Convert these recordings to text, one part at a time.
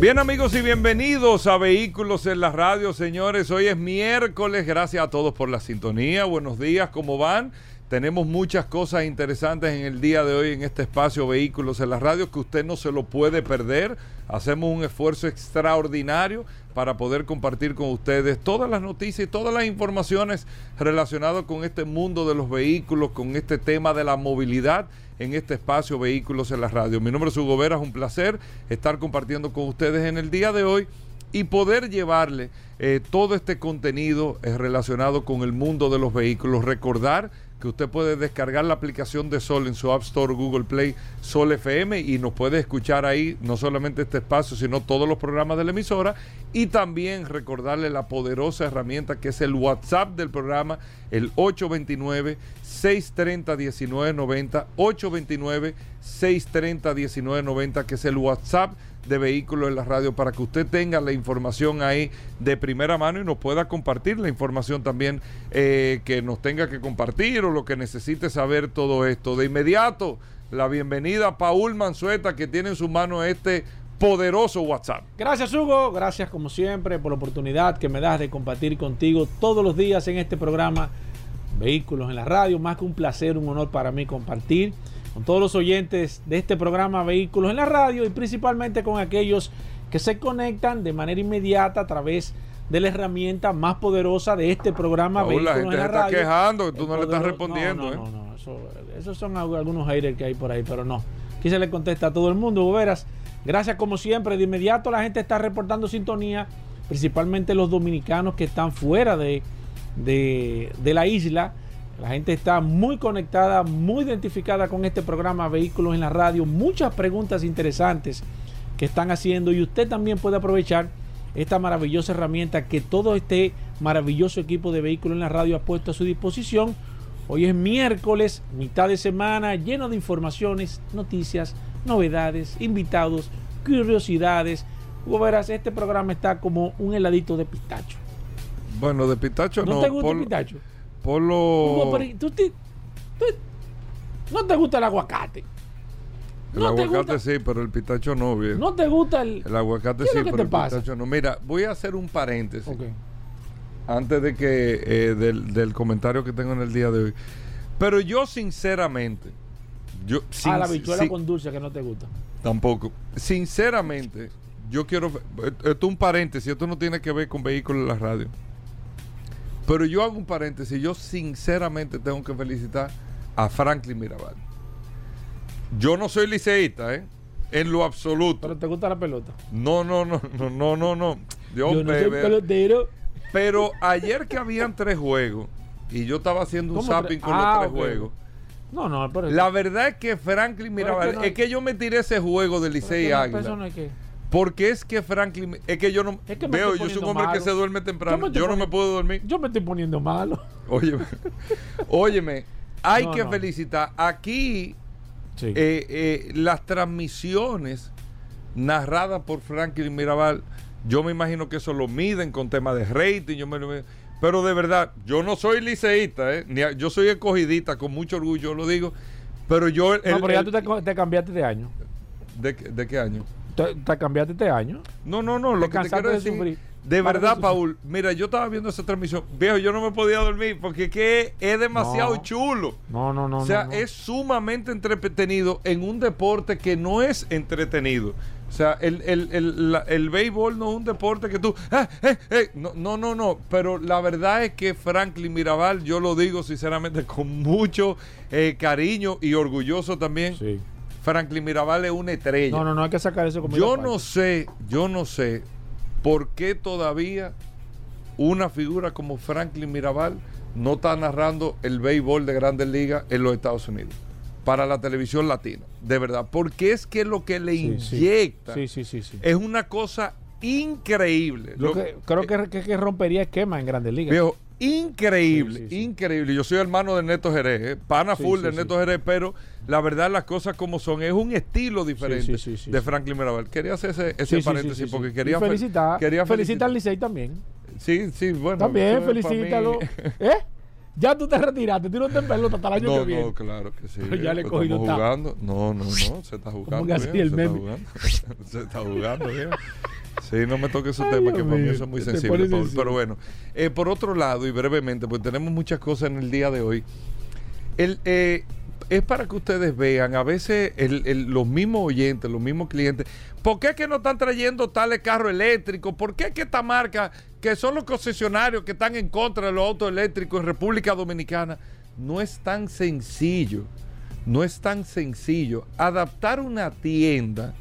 Bien amigos y bienvenidos a Vehículos en la Radio, señores. Hoy es miércoles, gracias a todos por la sintonía. Buenos días, ¿cómo van? Tenemos muchas cosas interesantes en el día de hoy en este espacio Vehículos en la Radio que usted no se lo puede perder. Hacemos un esfuerzo extraordinario para poder compartir con ustedes todas las noticias y todas las informaciones relacionadas con este mundo de los vehículos, con este tema de la movilidad en este espacio Vehículos en la Radio. Mi nombre es Hugo Vera, es un placer estar compartiendo con ustedes en el día de hoy y poder llevarle eh, todo este contenido eh, relacionado con el mundo de los vehículos. Recordar que usted puede descargar la aplicación de Sol en su App Store, Google Play, Sol FM y nos puede escuchar ahí no solamente este espacio, sino todos los programas de la emisora. Y también recordarle la poderosa herramienta que es el WhatsApp del programa, el 829 630 1990 829 630 1990 que es el WhatsApp de vehículos en la radio para que usted tenga la información ahí de primera mano y nos pueda compartir la información también eh, que nos tenga que compartir o lo que necesite saber todo esto. De inmediato, la bienvenida a Paul Manzueta que tiene en su mano este poderoso WhatsApp. Gracias Hugo, gracias como siempre por la oportunidad que me das de compartir contigo todos los días en este programa Vehículos en la Radio. Más que un placer, un honor para mí compartir con todos los oyentes de este programa Vehículos en la Radio y principalmente con aquellos que se conectan de manera inmediata a través de la herramienta más poderosa de este programa Paul, Vehículos la gente en la se está quejando que tú no le estás respondiendo. No, no, ¿eh? no, no eso, esos son algunos haters que hay por ahí, pero no. Aquí se le contesta a todo el mundo, Veras. Gracias como siempre. De inmediato la gente está reportando sintonía, principalmente los dominicanos que están fuera de, de, de la isla la gente está muy conectada, muy identificada con este programa Vehículos en la Radio. Muchas preguntas interesantes que están haciendo y usted también puede aprovechar esta maravillosa herramienta que todo este maravilloso equipo de Vehículos en la Radio ha puesto a su disposición. Hoy es miércoles, mitad de semana, lleno de informaciones, noticias, novedades, invitados, curiosidades. Como verás, este programa está como un heladito de pistacho. Bueno, de pistacho no. ¿No te gusta el pistacho? Polo. no te gusta el aguacate. El aguacate sí, pero el pitacho no, bien. ¿No te gusta el.? El aguacate sí, pero el pitacho no. Mira, voy a hacer un paréntesis. Antes de que. Eh, del, comentario que tengo en el día de hoy. Pero yo, sinceramente. Yo, ah, la habichuela con dulce que no te gusta. Tampoco. Sinceramente, yo quiero. Esto es un paréntesis. Esto no tiene que ver con vehículos en la radio. Pero yo hago un paréntesis. Yo sinceramente tengo que felicitar a Franklin Mirabal. Yo no soy liceísta, ¿eh? En lo absoluto. ¿Pero te gusta la pelota? No, no, no, no, no, no, no. yo no soy pelotero. Pero ayer que habían tres juegos y yo estaba haciendo un zapping con los ah, tres juegos. No, no, pero La verdad es que Franklin Mirabal, es que, yo me tiré ese juego de Licey Águila. No porque es que Franklin, es que yo no veo, yo soy un hombre que se duerme temprano, yo, no me puedo dormir. Yo me estoy poniendo malo. Óyeme, óyeme, hay que felicitar. Aquí eh, eh, las transmisiones narradas por Franklin Mirabal, yo me imagino que eso lo miden con temas de rating, yo me pero de verdad, yo no soy liceísta, eh, yo soy escogidita, con mucho orgullo lo digo, pero yo... no, pero ya tú te, cambiaste de año. ¿De qué año? ¿Te, cambiaste este año? No, no, no. Lo que te quiero decir, de, verdad, Paul, mira, yo estaba viendo esa transmisión. Viejo, yo no me podía dormir porque que es demasiado chulo. No, no, no. O sea, es sumamente entretenido en un deporte que no es entretenido. O sea, el, el, el, el béisbol no es un deporte que tú... Ah, eh, eh, no, no, no, no. Pero la verdad es que Franklin Mirabal, yo lo digo sinceramente con mucho eh, cariño y orgulloso también. Sí Franklin Mirabal es una estrella. No, no, no hay que sacar eso como Yo no sé, yo no sé por qué todavía una figura como Franklin Mirabal no está narrando el béisbol de Grandes Ligas en los Estados Unidos para la televisión latina, de verdad, porque es que lo que le inyecta es una cosa increíble. creo que, que, rompería esquema en Grandes Ligas. Increíble, Sí, sí, sí. increíble. Yo soy hermano de Neto Jerez, ¿eh? pana full de. Neto Jerez, pero la verdad las cosas como son, es un estilo diferente de. Franklin Mirabal. Quería hacer ese, ese paréntesis porque quería fel- felicitar, quería felicita felicitar. al Licey también. Sí, sí, bueno. También, felicítalo. ¿Eh? Ya tú te retiraste, tú no te pelota hasta el año No, que viene. no, claro que sí. Ya le he cogido jugando. No, no, no, se está jugando. que así bien, el se, está jugando. se está jugando bien. Sí, no me toque esos Ay, Dios que para mí mío, son muy pones Paul. sensible. Pero bueno, eh, por otro lado, y brevemente, pues tenemos muchas cosas en el día de hoy. El, eh, es para que ustedes vean, a veces los mismos oyentes, los mismos clientes, ¿por qué es que no están trayendo tales carros eléctricos? ¿Por qué es que esta marca, que son los concesionarios que están en contra de los autos eléctricos en República Dominicana, no es tan sencillo? No es tan sencillo adaptar una tienda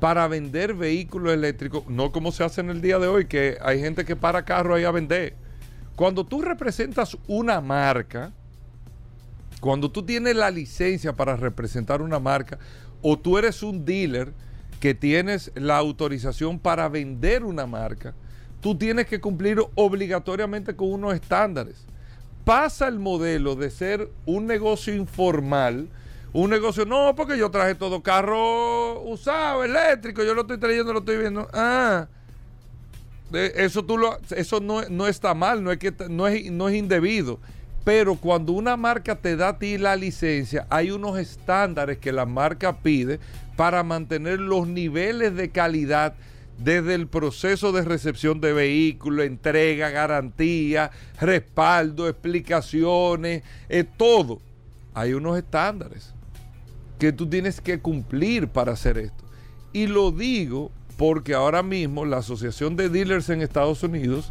para vender vehículos eléctricos, no como se hace en el día de hoy, que hay gente que para carro ahí a vender. Cuando tú representas una marca, cuando tú tienes la licencia para representar una marca, o tú eres un dealer que tienes la autorización para vender una marca, tú tienes que cumplir obligatoriamente con unos estándares. Pasa el modelo de ser un negocio informal, un negocio, no, porque yo traje todo carro usado, eléctrico, yo lo estoy trayendo, lo estoy viendo. Ah, de- eso tú lo, eso no, no está mal, no es que no es, no es indebido. Pero cuando una marca te da a ti la licencia, hay unos estándares que la marca pide para mantener los niveles de calidad desde el proceso de recepción de vehículos, entrega, garantía, respaldo, explicaciones, eh, todo. Hay unos estándares que tú tienes que cumplir para hacer esto. Y lo digo porque ahora mismo la Asociación de Dealers en Estados Unidos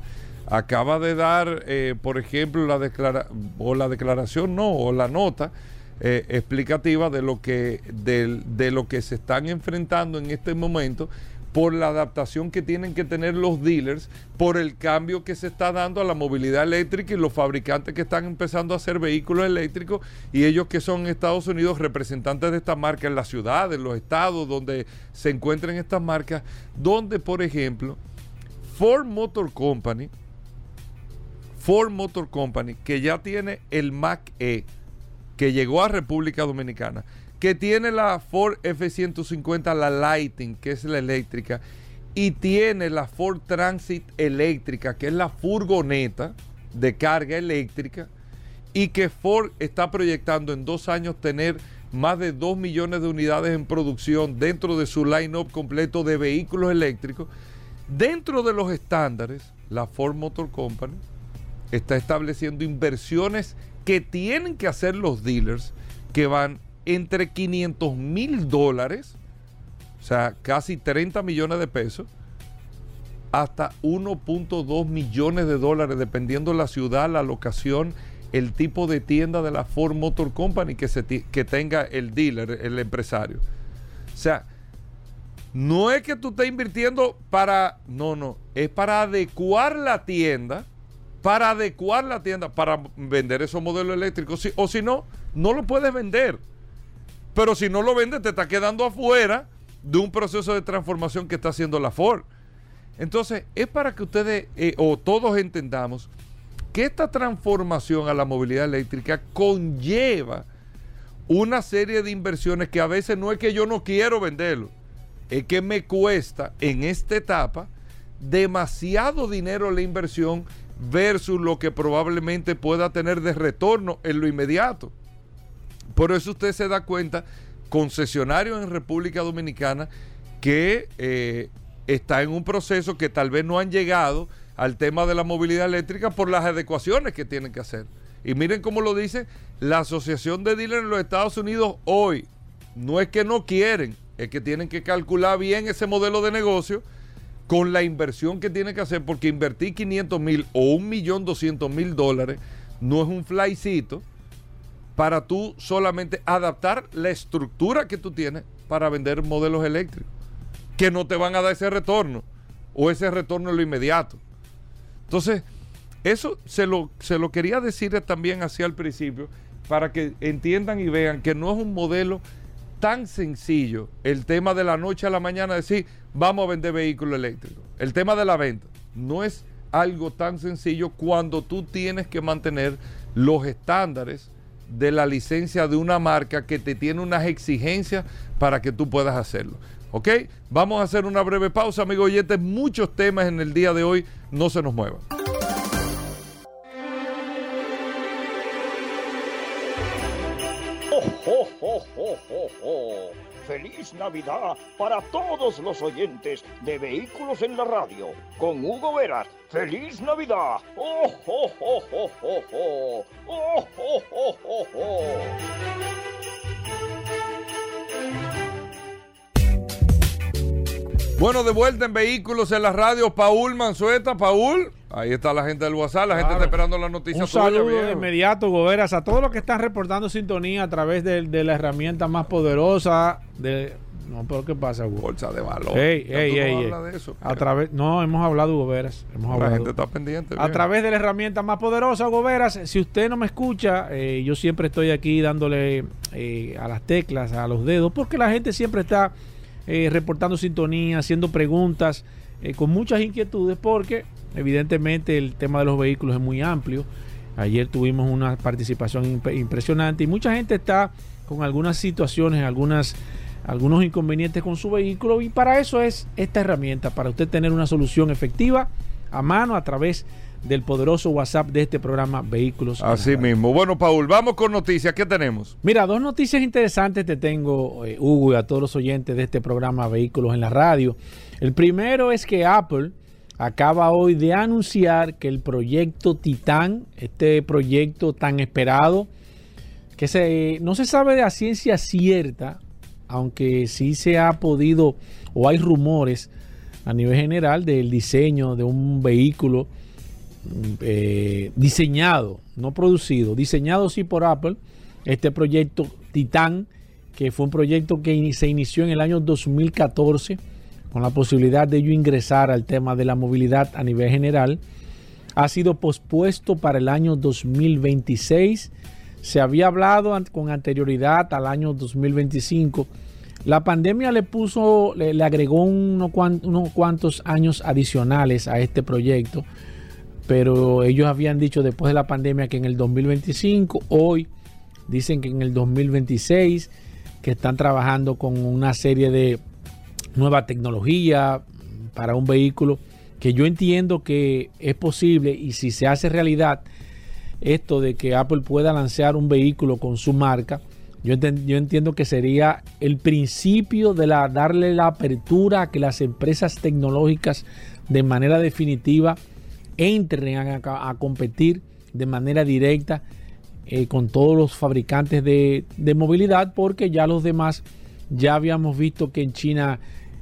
acaba de dar, eh, por ejemplo, la, declara o la declaración, no, o la nota eh, explicativa de lo, que, del- de lo que se están enfrentando en este momento por la adaptación que tienen que tener los dealers, por el cambio que se está dando a la movilidad eléctrica y los fabricantes que están empezando a hacer vehículos eléctricos y ellos que son en Estados Unidos representantes de esta marca en las ciudades, en los estados donde se encuentren estas marcas, donde por ejemplo Ford Motor Company, Ford Motor Company, que ya tiene el Mac E, que llegó a República Dominicana, que tiene la Ford F-150, la Lighting, que es la eléctrica, y tiene la Ford Transit eléctrica, que es la furgoneta de carga eléctrica, y que Ford está proyectando en dos años tener más de 2 millones de unidades en producción dentro de su line-up completo de vehículos eléctricos. Dentro de los estándares, la Ford Motor Company está estableciendo inversiones que tienen que hacer los dealers que van entre 500 mil dólares, o sea, casi 30 millones de pesos, hasta 1.2 millones de dólares, dependiendo la ciudad, la locación, el tipo de tienda de la Ford Motor Company que, se que tenga el dealer, el empresario. O sea, no es que tú estés invirtiendo para, no, no, es para adecuar la tienda, para adecuar la tienda, para vender esos modelos eléctricos. Si- o si no, no lo puedes vender. Pero si no lo vendes, te está quedando afuera de un proceso de transformación que está haciendo la Ford. Entonces, es para que ustedes eh, o todos entendamos que esta transformación a la movilidad eléctrica conlleva una serie de inversiones que a veces no es que yo no quiero venderlo, es que me cuesta en esta etapa demasiado dinero la inversión versus lo que probablemente pueda tener de retorno en lo inmediato. Por eso usted se da cuenta, concesionarios en República Dominicana que eh, está en un proceso que tal vez no han llegado al tema de la movilidad eléctrica por las adecuaciones que tienen que hacer. Y miren cómo lo dice la Asociación de Dealers en los Estados Unidos hoy. No es que no quieren, es que tienen que calcular bien ese modelo de negocio con la inversión que tienen que hacer, porque invertir 500 mil o 1.200.000 dólares no es un flycito para tú solamente adaptar la estructura que tú tienes para vender modelos eléctricos, que no te van a dar ese retorno o ese retorno en lo inmediato. Entonces, eso se lo, se lo quería decir también hacia el principio, para que entiendan y vean que no es un modelo tan sencillo el tema de la noche a la mañana decir, vamos a vender vehículos eléctricos. El tema de la venta no es algo tan sencillo cuando tú tienes que mantener los estándares de la licencia de una marca que te tiene unas exigencias para que tú puedas hacerlo. ¿Ok? Vamos a hacer una breve pausa, amigo oyentes. Muchos temas en el día de hoy. No se nos muevan. ¡Feliz Navidad para todos los oyentes de Vehículos en la Radio! Con Hugo Veras. ¡Feliz Navidad! ¡Oh, oh! ¡Oh, oh, oh, oh, oh! Bueno, de vuelta en Vehículos en la Radio, Paul Manzueta. Paul, ahí está la gente del WhatsApp, la gente está esperando la noticia Un tuya, saludo de inmediato, Goberas, a todos los que están reportando sintonía a través de, de la herramienta más poderosa de... No, pero ¿qué pasa, Hugo? Bolsa de valor. Ey, ey, no ey, de eso. A través, no, hemos hablado. Hemos la hablado. gente está pendiente. A través de la herramienta más poderosa, Goberas, si usted no me escucha, eh, yo siempre estoy aquí dándole eh, a las teclas, a los dedos, porque la gente siempre está eh, reportando sintonía, haciendo preguntas, eh, con muchas inquietudes, porque evidentemente el tema de los vehículos es muy amplio. Ayer tuvimos una participación imp- impresionante y mucha gente está con algunas situaciones, algunas algunos inconvenientes con su vehículo y para eso es esta herramienta, para usted tener una solución efectiva a mano a través del poderoso WhatsApp de este programa Vehículos. Así mismo. Bueno, Paul, vamos con noticias. ¿Qué tenemos? Mira, dos noticias interesantes te tengo, eh, Hugo, y a todos los oyentes de este programa Vehículos en la Radio. El primero es que Apple acaba hoy de anunciar que el proyecto Titan, este proyecto tan esperado, que se, no se sabe de ciencia cierta, aunque sí se ha podido o hay rumores a nivel general del diseño de un vehículo mm, eh, diseñado, no producido, diseñado sí por Apple, este proyecto Titan, que fue un proyecto que se inició en el año 2014 con la posibilidad de ello ingresar al tema de la movilidad a nivel general, ha sido pospuesto para el año 2026. Se había hablado con anterioridad al año 2025. La pandemia le puso, le, agregó unos cuantos años adicionales a este proyecto, pero ellos habían dicho después de la pandemia que en el 2025, hoy dicen que en el 2026, que están trabajando con una serie de nueva tecnología para un vehículo que yo entiendo que es posible y si se hace realidad esto de que Apple pueda lanzar un vehículo con su marca, yo, yo entiendo que sería el principio de la, darle la apertura a que las empresas tecnológicas de manera definitiva entren a, a competir de manera directa eh, con todos los fabricantes de, de movilidad porque ya los demás ya habíamos visto que en China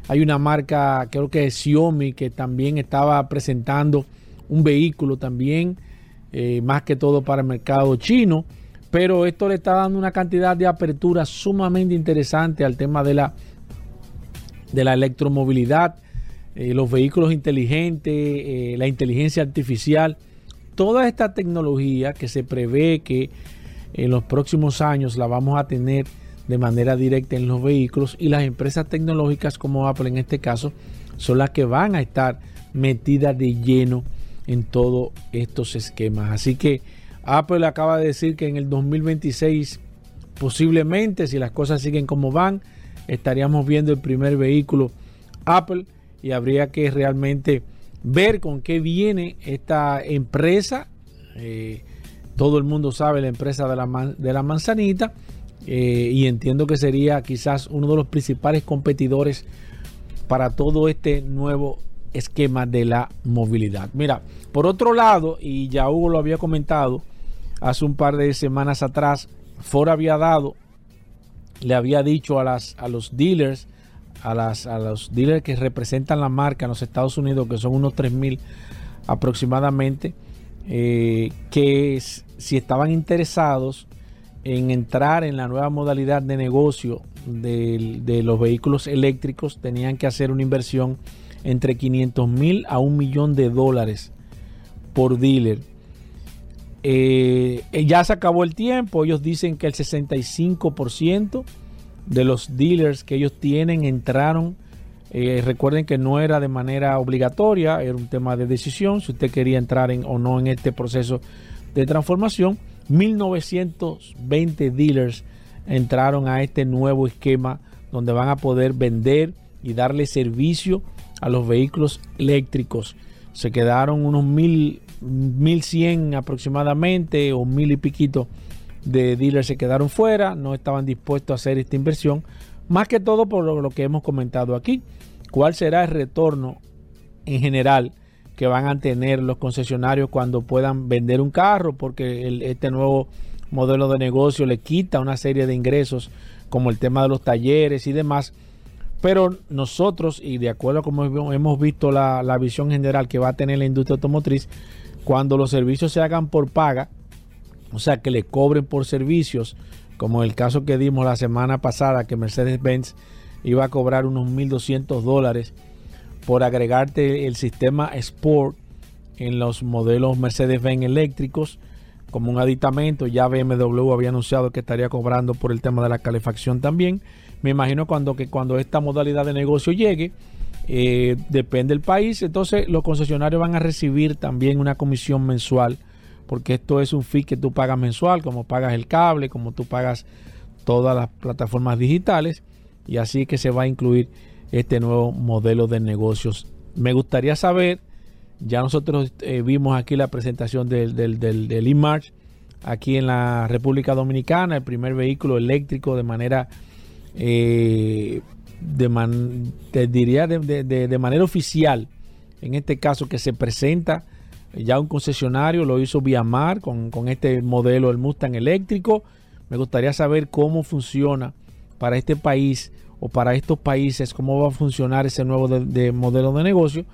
hay una marca, creo que es Xiaomi, que también estaba presentando un vehículo también, eh, más que todo para el mercado chino. Pero esto le está dando una cantidad de apertura sumamente interesante al tema de la, de la electromovilidad, eh, los vehículos inteligentes, eh, la inteligencia artificial, toda esta tecnología que se prevé que en los próximos años la vamos a tener de manera directa en los vehículos y las empresas tecnológicas como Apple en este caso son las que van a estar metidas de lleno en todos estos esquemas. Así que Apple acaba de decir que en el 2026 posiblemente si las cosas siguen como van estaríamos viendo el primer vehículo Apple y habría que realmente ver con qué viene esta empresa. Eh, todo el mundo sabe la empresa de la, man- de la manzanita eh, y entiendo que sería quizás uno de los principales competidores para todo este nuevo esquema de la movilidad. Mira, por otro lado, y ya Hugo lo había comentado hace un par de semanas atrás, Ford había dado, le había dicho a, las, a los dealers, a, las, a los dealers que representan la marca en los Estados Unidos, que son unos 3.000 aproximadamente, eh, que si estaban interesados en entrar en la nueva modalidad de negocio de, los vehículos eléctricos, tenían que hacer una inversión entre 500 mil a un millón de dólares por dealer. Eh, eh, ya se acabó el tiempo, ellos dicen que el 65% de los dealers que ellos tienen entraron Eh, recuerden que no era de manera obligatoria, era un tema de decisión, si usted quería entrar en, o no en este proceso de transformación. 1920 dealers entraron a este nuevo esquema donde van a poder vender y darle servicio a los vehículos eléctricos. Se quedaron unos mil, 1100 aproximadamente o mil y piquito de dealers se quedaron fuera, no estaban dispuestos a hacer esta inversión, más que todo por lo, que hemos comentado aquí. ¿Cuál será el retorno en general que van a tener los concesionarios cuando puedan vender un carro? Porque este nuevo modelo de negocio le quita una serie de ingresos como el tema de los talleres y demás. Pero nosotros, y de acuerdo a como hemos visto la, la visión general que va a tener la industria automotriz, cuando los servicios se hagan por paga, o sea, que le cobren por servicios, como el caso que dimos la semana pasada, que Mercedes-Benz iba a cobrar unos 1.200 dólares por agregarte el sistema Sport en los modelos Mercedes-Benz eléctricos como un aditamento. Ya BMW había anunciado que estaría cobrando por el tema de la calefacción también. Me imagino cuando, que cuando esta modalidad de negocio llegue, eh, depende del país, entonces los concesionarios van a recibir también una comisión mensual porque esto es un fee que tú pagas mensual, como pagas el cable, como tú pagas todas las plataformas digitales, y así que se va a incluir este nuevo modelo de negocios. Me gustaría saber, ya nosotros eh, vimos aquí la presentación del, del, del, aquí en la República Dominicana, el primer vehículo eléctrico de manera, eh, de diría de, de manera oficial, en este caso que se presenta ya un concesionario lo hizo vía mar con, este modelo, el Mustang eléctrico. Me gustaría saber cómo funciona para este país o para estos países, cómo va a funcionar ese nuevo de, modelo de negocio.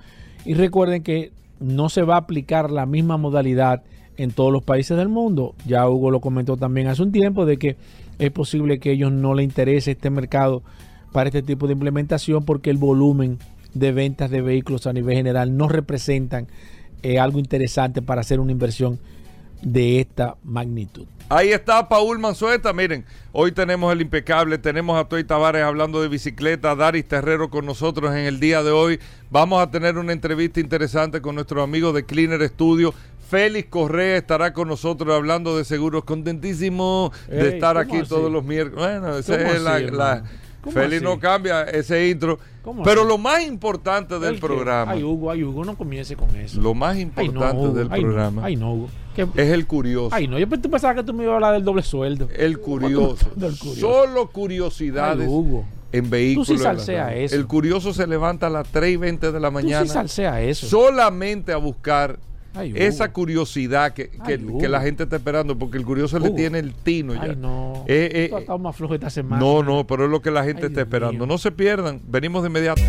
Y recuerden que no se va a aplicar la misma modalidad en todos los países del mundo. Ya Hugo lo comentó también hace un tiempo de que es posible que a ellos no les interese este mercado para este tipo de implementación porque el volumen de ventas de vehículos a nivel general no representan algo interesante para hacer una inversión de esta magnitud. Ahí está Paul Manzueta, miren, hoy tenemos el impecable, tenemos a Toy Tavares hablando de bicicleta, Daris Terrero con nosotros en el día de hoy. Vamos a tener una entrevista interesante con nuestro amigo de Cleaner Studio. Félix Correa estará con nosotros hablando de seguros, contentísimo de estar aquí todos los miércoles. Bueno, esa es la Félix no cambia ese intro. Pero lo más importante del programa. Ay, Hugo, ay, Hugo, no comience con eso. Lo más importante del programa. Ay, no, Hugo. Es el curioso. Ay, no, yo pensaba que tú me ibas a hablar del doble sueldo. El curioso. Solo curiosidades. Hugo. En vehículos. Tú sí salsea eso. El curioso se levanta a las 3 y 20 de la mañana. Tú sí salsea eso. Solamente a buscar esa curiosidad que, la gente está esperando, porque el curioso le tiene el tino ya. no. Eh, eh, más flojo esta semana. No, no, pero es lo que la gente está esperando. No se pierdan, venimos de inmediato.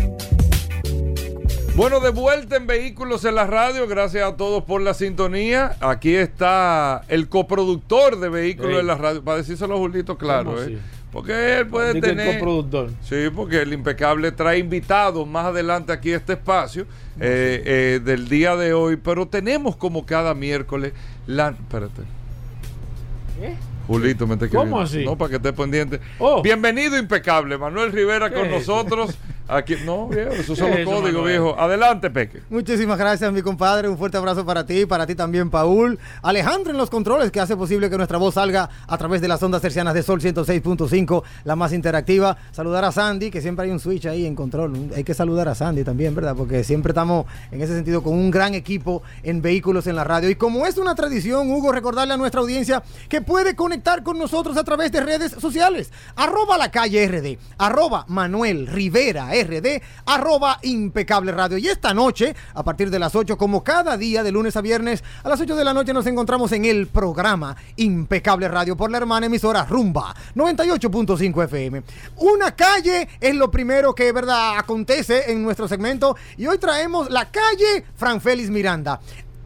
Bueno, de vuelta en Vehículos en la Radio, gracias a todos por la sintonía. Aquí está el coproductor de Vehículos en la Radio, para decírselo a Julito claro, ¿eh? Porque él puede tener. El coproductor. Sí, porque el impecable trae invitados más adelante aquí a este espacio eh, eh, del día de hoy. Pero tenemos como cada miércoles la. Espérate. ¿Eh? Julito, me te ¿Cómo así? No, para que estés pendiente. Oh. Bienvenido, impecable. Manuel Rivera con nosotros. Aquí, no, viejo, esos son los códigos, viejo. Adelante, Peque. Muchísimas gracias, mi compadre. Un fuerte abrazo para ti, para ti también, Paul. Alejandro en los controles, que hace posible que nuestra voz salga a través de las ondas tercianas de Sol 106.5, la más interactiva. Saludar a Sandy, que siempre hay un switch ahí en control. Hay que saludar a Sandy también, ¿verdad? Porque siempre estamos en ese sentido con un gran equipo en vehículos en la radio. Y como es una tradición, Hugo, recordarle a nuestra audiencia que puede conectar con nosotros a través de redes sociales. Arroba la calle RD, arroba Manuel Rivera RD, arroba impecable radio. Y esta noche, a partir de las 8, como cada día de lunes a viernes, a las 8 de la noche nos encontramos en el programa Impecable Radio por la hermana emisora Rumba 98.5 FM. Una calle es lo primero que, verdad, acontece en nuestro segmento y hoy traemos la calle Fran Félix Miranda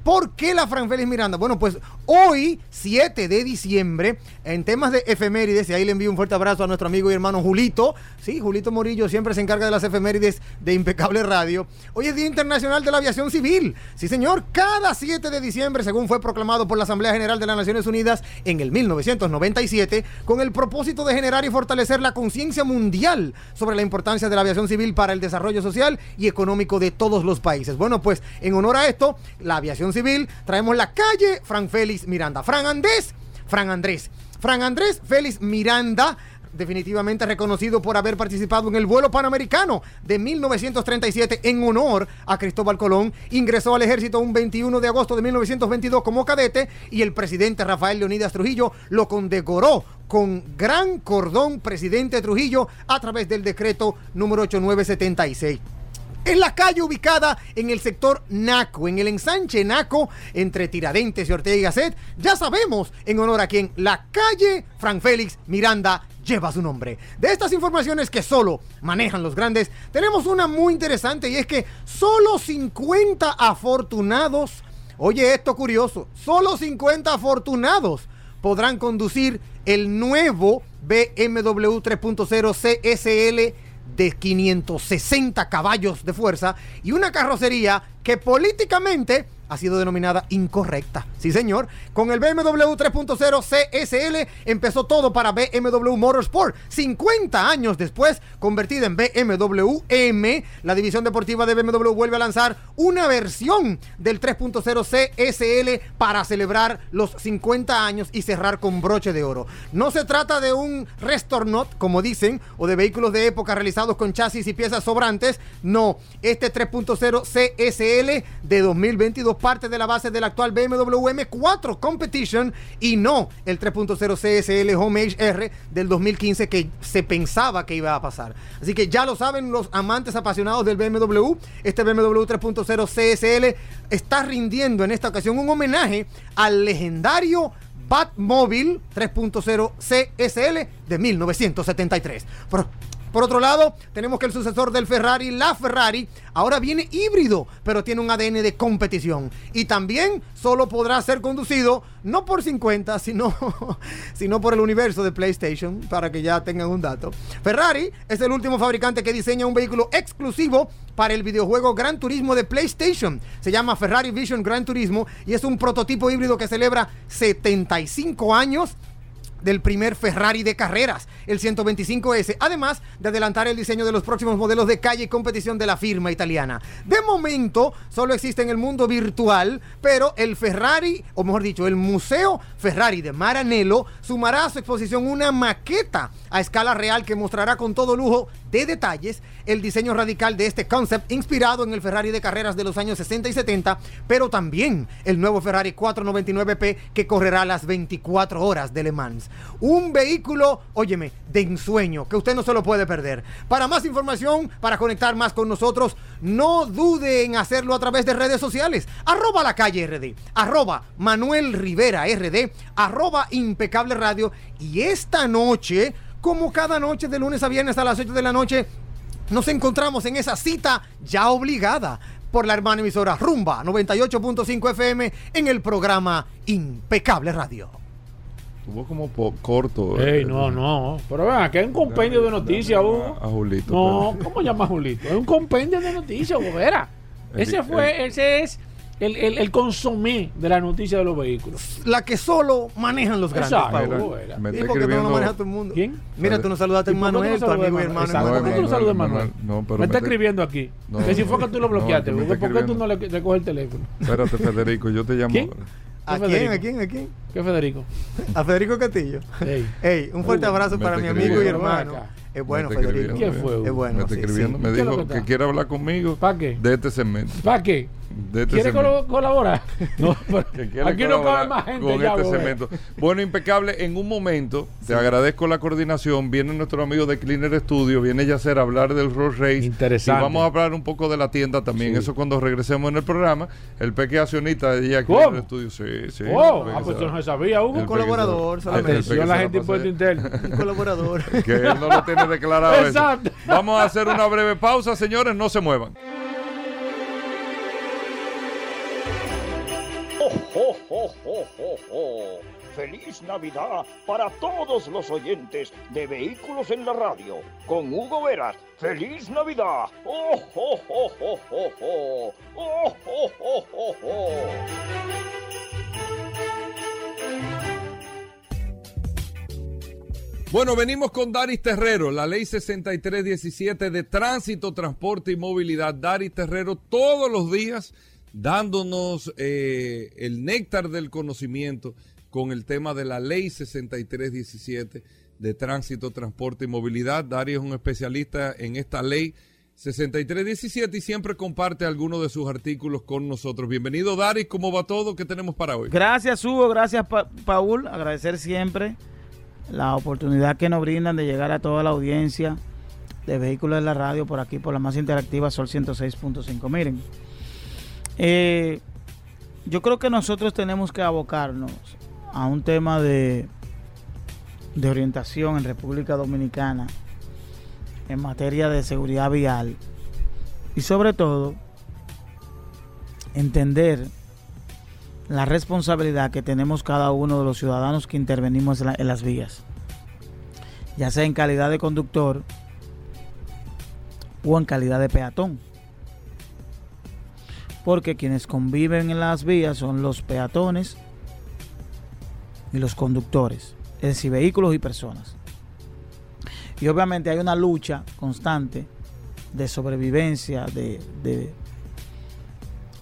¿Por qué la Fran Félix Miranda? Bueno, pues hoy, 7 de diciembre, en temas de efemérides, y ahí le envío un fuerte abrazo a nuestro amigo y hermano Julito. Sí, Julito Morillo siempre se encarga de las efemérides de Impecable Radio. Hoy es Día Internacional de la Aviación Civil. Sí, señor, cada 7 de diciembre, según fue proclamado por la Asamblea General de las Naciones Unidas en el 1997, con el propósito de generar y fortalecer la conciencia mundial sobre la importancia de la aviación civil para el desarrollo social y económico de todos los países. Bueno, pues en honor a esto, la aviación civil, traemos la calle Fran Félix Miranda. Fran Andrés, Fran Andrés. Fran Andrés Félix Miranda definitivamente reconocido por haber participado en el vuelo panamericano de 1937 en honor a Cristóbal Colón. Ingresó al ejército un 21 de agosto de 1922 como cadete y el presidente Rafael Leonidas Trujillo lo condecoró con gran cordón presidente Trujillo a través del decreto número 8976. Es la calle ubicada en el sector Naco, en el ensanche Naco, entre Tiradentes y Ortega y Gasset. Ya sabemos en honor a quien la calle Fran Félix Miranda lleva su nombre. De estas informaciones que solo manejan los grandes, tenemos una muy interesante y es que solo 50 afortunados, oye esto curioso, solo 50 afortunados podrán conducir el nuevo BMW 3.0 CSL de 560 caballos de fuerza y una carrocería que políticamente ha sido denominada incorrecta. Sí, señor. Con el BMW 3.0 CSL empezó todo para BMW Motorsport. 50 años después, convertida en BMW M, la división deportiva de BMW vuelve a lanzar una versión del 3.0 CSL para celebrar los 50 años y cerrar con broche de oro. No se trata de un Restornot, como dicen, o de vehículos de época realizados con chasis y piezas sobrantes. No, este 3.0 CSL de 2022 parte de la base del actual BMW M4 Competition y no el 3.0 CSL Homage R del 2015 que se pensaba que iba a pasar. Así que ya lo saben los amantes apasionados del BMW, este BMW 3.0 CSL está rindiendo en esta ocasión un homenaje al legendario Batmobile 3.0 CSL de 1973. Por, por otro lado, tenemos que el sucesor del Ferrari, la Ferrari, ahora viene híbrido, pero tiene un ADN de competición. Y también solo podrá ser conducido no por 50, sino, sino por el universo de PlayStation, para que ya tengan un dato. Ferrari es el último fabricante que diseña un vehículo exclusivo para el videojuego Gran Turismo de PlayStation. Se llama Ferrari Vision Gran Turismo y es un prototipo híbrido que celebra 75 años del primer Ferrari de carreras, el 125S, además de adelantar el diseño de los próximos modelos de calle y competición de la firma italiana. De momento, solo existe en el mundo virtual, pero el Ferrari, o mejor dicho, el Museo Ferrari de Maranello, sumará a su exposición una maqueta a escala real que mostrará con todo lujo de detalles el diseño radical de este concept inspirado en el Ferrari de carreras de los años 60 y 70, pero también el nuevo Ferrari 499P que correrá las 24 horas de Le Mans. Un vehículo, óyeme, de ensueño, que usted no se lo puede perder. Para más información, para conectar más con nosotros, no dude en hacerlo a través de redes sociales. Arroba la calle RD, arroba Manuel Rivera RD, arroba Impecable Radio. Y esta noche, como cada noche de lunes a viernes a las 8 de la noche, nos encontramos en esa cita ya obligada por la hermana emisora Rumba 98.5 FM en el programa Impecable Radio. Estuvo como corto. Ey, eh, no, no. Pero vean, que es un compendio de noticias, Hugo. A Julito. No, ¿cómo llama Julito? Es un compendio de noticias, Hugo Vera. Ese fue, ese es el, el, el consomé de la noticia de los vehículos. La que solo manejan los grandes. Exacto. Mira, me tú no lo escribiendo. manejas todo el mundo. ¿Quién? Mira, tú no saludaste a ¿Y por qué tú Manuel, no tu saludas a amigo y Manuel? hermano. ¿Por qué tú no saludas a Manuel, no, pero me está escribiendo aquí. No, que si fue que tú lo no, bloqueaste, está ¿por qué tú no le, le coges el teléfono? Espérate, Federico, yo te llamo. ¿Quién? ¿A ¿Qué quién? Federico? ¿A quién? ¿A quién? ¿Qué Federico? A Federico Castillo. Ey. Ey, un fuerte Hugo, abrazo para mi amigo y hermano. Es bueno, Federico. Es bueno. me está escribiendo, me ¿Qué es lo dijo que quiere hablar conmigo ¿Para qué? de este segmento. ¿Para qué? De este ¿Quiere colaborar? No, aquí no cabe más gente con ya, este Hugo. segmento. Bueno, impecable. En un momento, te agradezco la coordinación. Viene nuestro amigo de Cleaner Studio, viene Yacer a hablar del Road Race. Interesante. Y vamos a hablar un poco de la tienda también. Sí. Eso cuando regresemos en el programa. El peque accionista de ella. Cleaner Studio. Sí, sí. Oh, ah, pues eso no sabía, Hugo. el colaborador, solamente. Atención la gente impuesto interno. Un colaborador. que él no lo tiene declarado. eso. Exacto. Vamos a hacer una breve pausa, señores, no se muevan. Ho, ho, ho, ho! Feliz Navidad para todos los oyentes de Vehículos en la Radio. Con Hugo Veras, feliz Navidad. ¡Oh, oh, oh, oh, oh, oh! ¡Oh, oh, oh, oh, oh! Bueno, venimos con Daris Terrero, la ley 6317 de tránsito, transporte y movilidad. Daris Terrero todos los días dándonos eh, el néctar del conocimiento con el tema de la ley 6317 de tránsito, transporte y movilidad. Daris es un especialista en esta ley 6317 y siempre comparte algunos de sus artículos con nosotros. Bienvenido, Daris. ¿Cómo va todo? ¿Qué tenemos para hoy? Gracias, Hugo. Gracias, Pa- Paul. Agradecer siempre la oportunidad que nos brindan de llegar a toda la audiencia de vehículos de la radio por aquí, por la más interactiva Sol 106.5. Miren, eh, yo creo que nosotros tenemos que abocarnos a un tema de, de orientación en República Dominicana en materia de seguridad vial y sobre todo entender la responsabilidad que tenemos cada uno de los ciudadanos que intervenimos en, la- en las vías, ya sea en calidad de conductor o en calidad de peatón. Porque quienes conviven en las vías son los peatones y los conductores, es decir, vehículos y personas. Y obviamente hay una lucha constante de sobrevivencia, de, de,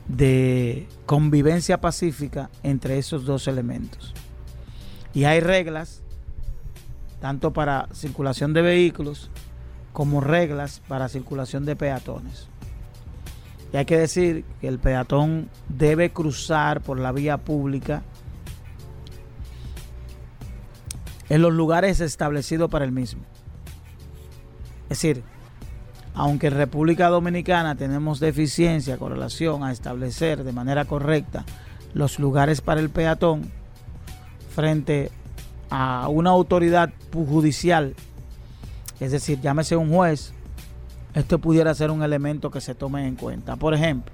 de convivencia pacífica entre esos dos elementos. Y hay reglas, tanto para circulación de vehículos como reglas para circulación de peatones. Y hay que decir que el peatón debe cruzar por la vía pública en los lugares establecidos para el mismo. Es decir, aunque en República Dominicana tenemos deficiencia con relación a establecer de manera correcta los lugares para el peatón frente a una autoridad judicial, es decir, llámese un juez, esto pudiera ser un elemento que se tome en cuenta. Por ejemplo,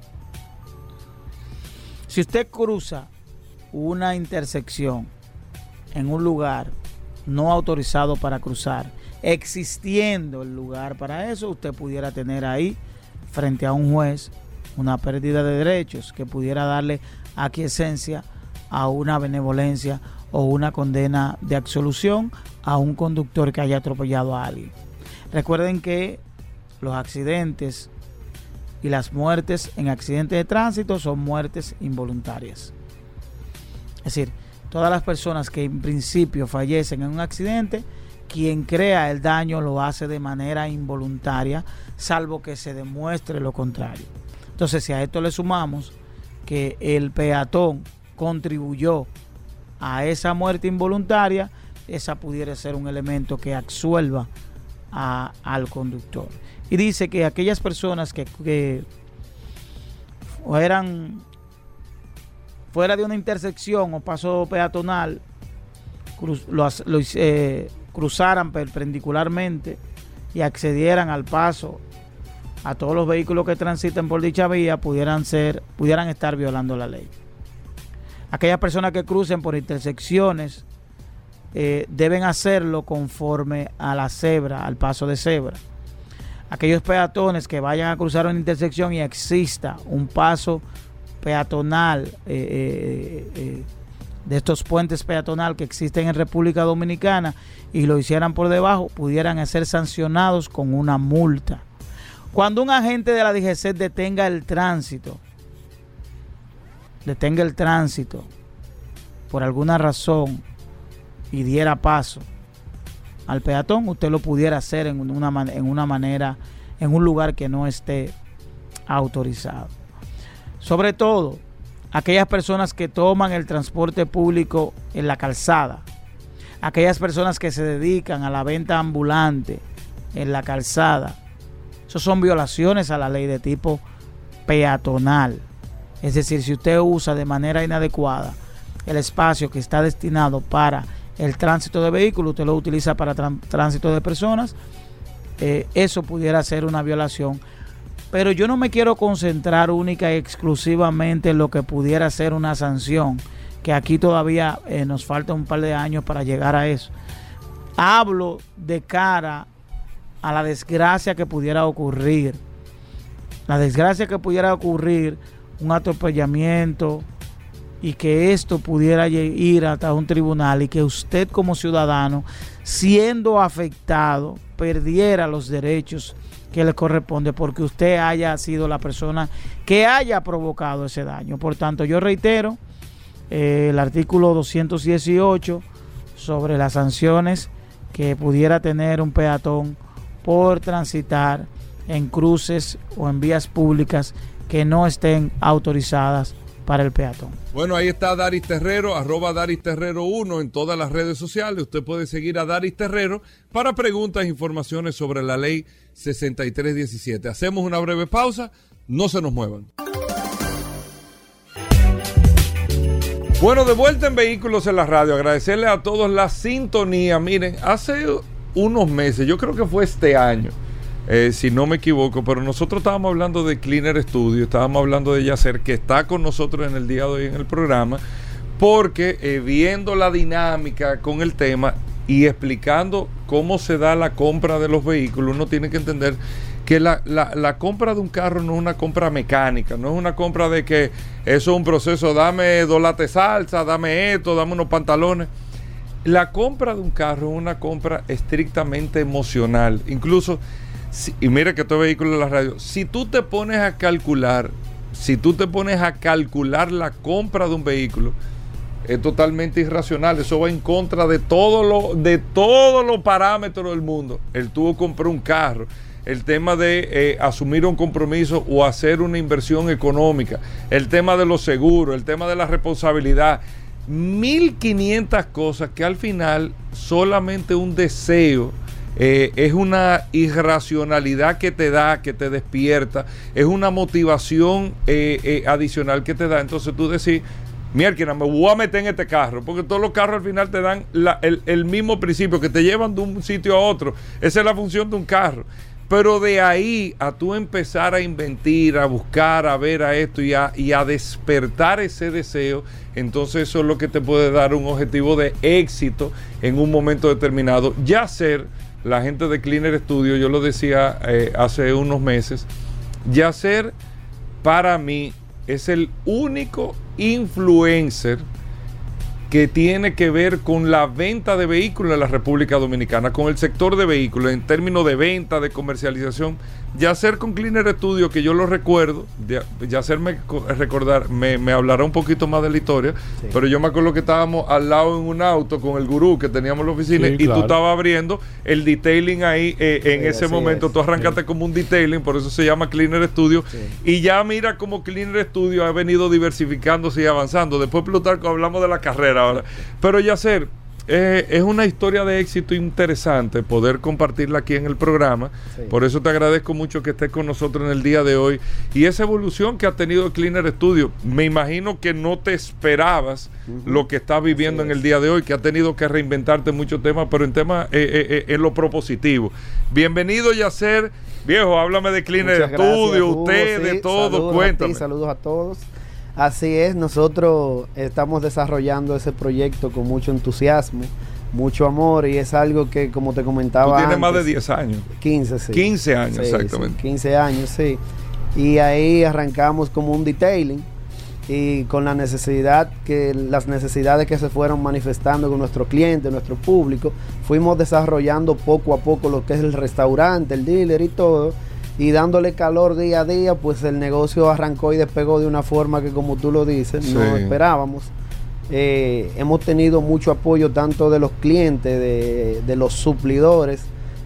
si usted cruza una intersección en un lugar no autorizado para cruzar, existiendo el lugar para eso, usted pudiera tener ahí, frente a un juez, una pérdida de derechos que pudiera darle aquiescencia a una benevolencia o una condena de absolución a un conductor que haya atropellado a alguien. Recuerden que los accidentes y las muertes en accidentes de tránsito son muertes involuntarias. Es decir, todas las personas que en principio fallecen en un accidente, quien crea el daño lo hace de manera involuntaria, salvo que se demuestre lo contrario. Entonces, si a esto le sumamos que el peatón contribuyó a esa muerte involuntaria, esa pudiera ser un elemento que absuelva al conductor. Y dice que aquellas personas que, que eran fuera de una intersección o paso peatonal, lo lo eh, cruzaran perpendicularmente y accedieran al paso a todos los vehículos que transiten por dicha vía, pudieran ser, pudieran estar violando la ley. Aquellas personas que crucen por intersecciones eh, deben hacerlo conforme a la cebra, al paso de cebra. Aquellos peatones que vayan a cruzar una intersección y exista un paso peatonal, eh, eh, eh, de estos puentes peatonal que existen en República Dominicana y lo hicieran por debajo, pudieran ser sancionados con una multa. Cuando un agente de la DGC detenga el tránsito, detenga el tránsito por alguna razón y diera paso al peatón, usted lo pudiera hacer en una, en una manera, en un lugar que no esté autorizado. Sobre todo, aquellas personas que toman el transporte público en la calzada, aquellas personas que se dedican a la venta ambulante en la calzada, eso son violaciones a la ley de tipo peatonal. Es decir, si usted usa de manera inadecuada el espacio que está destinado para el tránsito de vehículos, usted lo utiliza para tránsito de personas, eh, eso pudiera ser una violación. Pero yo no me quiero concentrar única y exclusivamente en lo que pudiera ser una sanción, que aquí todavía eh, nos falta un par de años para llegar a eso. Hablo de cara a la desgracia que pudiera ocurrir. La desgracia que pudiera ocurrir, un atropellamiento y que esto pudiera ir hasta un tribunal y que usted como ciudadano, siendo afectado, perdiera los derechos que le corresponde porque usted haya sido la persona que haya provocado ese daño. Por tanto, yo reitero eh, el artículo 218 sobre las sanciones que pudiera tener un peatón por transitar en cruces o en vías públicas que no estén autorizadas para el peatón. Bueno, ahí está Daris Terrero, arroba Daris Terrero 1 en todas las redes sociales. Usted puede seguir a Daris Terrero para preguntas e informaciones sobre la ley 6317. Hacemos una breve pausa, no se nos muevan. Bueno, de vuelta en Vehículos en la Radio, agradecerle a todos la sintonía. Miren, hace unos meses, yo creo que fue este año, eh, si no me equivoco, pero nosotros estábamos hablando de Cleaner Studio, estábamos hablando de Yacer, que está con nosotros en el día de hoy en el programa, porque eh, viendo la dinámica con el tema y explicando cómo se da la compra de los vehículos, uno tiene que entender que la, la- la compra de un carro no es una compra mecánica, no es una compra de que eso es un proceso, dame de salsa, dame esto, dame unos pantalones. La compra de un carro es una compra estrictamente emocional. Incluso, y mira que todo vehículo en la radio, si tú te pones a calcular, si tú te pones a calcular la compra de un vehículo, es totalmente irracional. Eso va en contra de todo lo, de todos los parámetros del mundo. El tuvo comprar un carro. El tema de eh, asumir un compromiso o hacer una inversión económica. El tema de los seguros. El tema de la responsabilidad. 1500 cosas que al final solamente un deseo eh, es una irracionalidad que te da, que te despierta, es una motivación eh, eh, adicional que te da. Entonces tú decís, mierda, me voy a meter en este carro, porque todos los carros al final te dan el, el mismo principio, que te llevan de un sitio a otro. Esa es la función de un carro. Pero de ahí a tú empezar a inventir, a buscar, a ver a esto y a, y a despertar ese deseo, entonces eso es lo que te puede dar un objetivo de éxito en un momento determinado. Ya ser la gente de Cleaner Studio, yo lo decía eh, hace unos meses, Yacer para mí es el único influencer que tiene que ver con la venta de vehículos en la República Dominicana, con el sector de vehículos, en términos de venta, de comercialización. Yacer con Cleaner Studio, que yo lo recuerdo, ya- Yacer me co- recordar, me, me hablará un poquito más de la historia, pero yo me acuerdo que estábamos al lado en un auto con el gurú que teníamos en la oficina Sí, y tú estabas abriendo el detailing ahí eh, en Sí, ese momento. es. Tú arrancaste como un detailing, por eso se llama Cleaner Studio. Y ya mira cómo Cleaner Studio ha venido diversificándose y avanzando. Después Plutarco hablamos de la carrera ahora. Pero Yacer, eh, es una historia de éxito interesante poder compartirla aquí en el programa. Sí. Por eso te agradezco mucho que estés con nosotros en el día de hoy. Y esa evolución que ha tenido Cleaner Studio, me imagino que no te esperabas lo que estás viviendo en el día de hoy, que ha tenido que reinventarte muchos temas, pero en temas, eh, eh, eh, en lo propositivo. Bienvenido, Yacer. Viejo, háblame de Cleaner gracias, Studio, Hugo, usted, de todo, saludos a ti, cuéntame. saludos a todos. Así es, nosotros estamos desarrollando ese proyecto con mucho entusiasmo, mucho amor y es algo que, como te Tú comentaba tienes más de antes, 10 años. 15, sí. 15 años, Sí, exactamente. sí, 15 años, sí. Y ahí arrancamos como un detailing y con la necesidad que las necesidades que se fueron manifestando con nuestro cliente, nuestro público, fuimos desarrollando poco a poco lo que es el restaurante, el dealer y todo y dándole calor día a día, pues el negocio arrancó y despegó de una forma que como tú lo dices, no esperábamos. Eh, hemos tenido mucho apoyo tanto de los clientes, de, de los suplidores,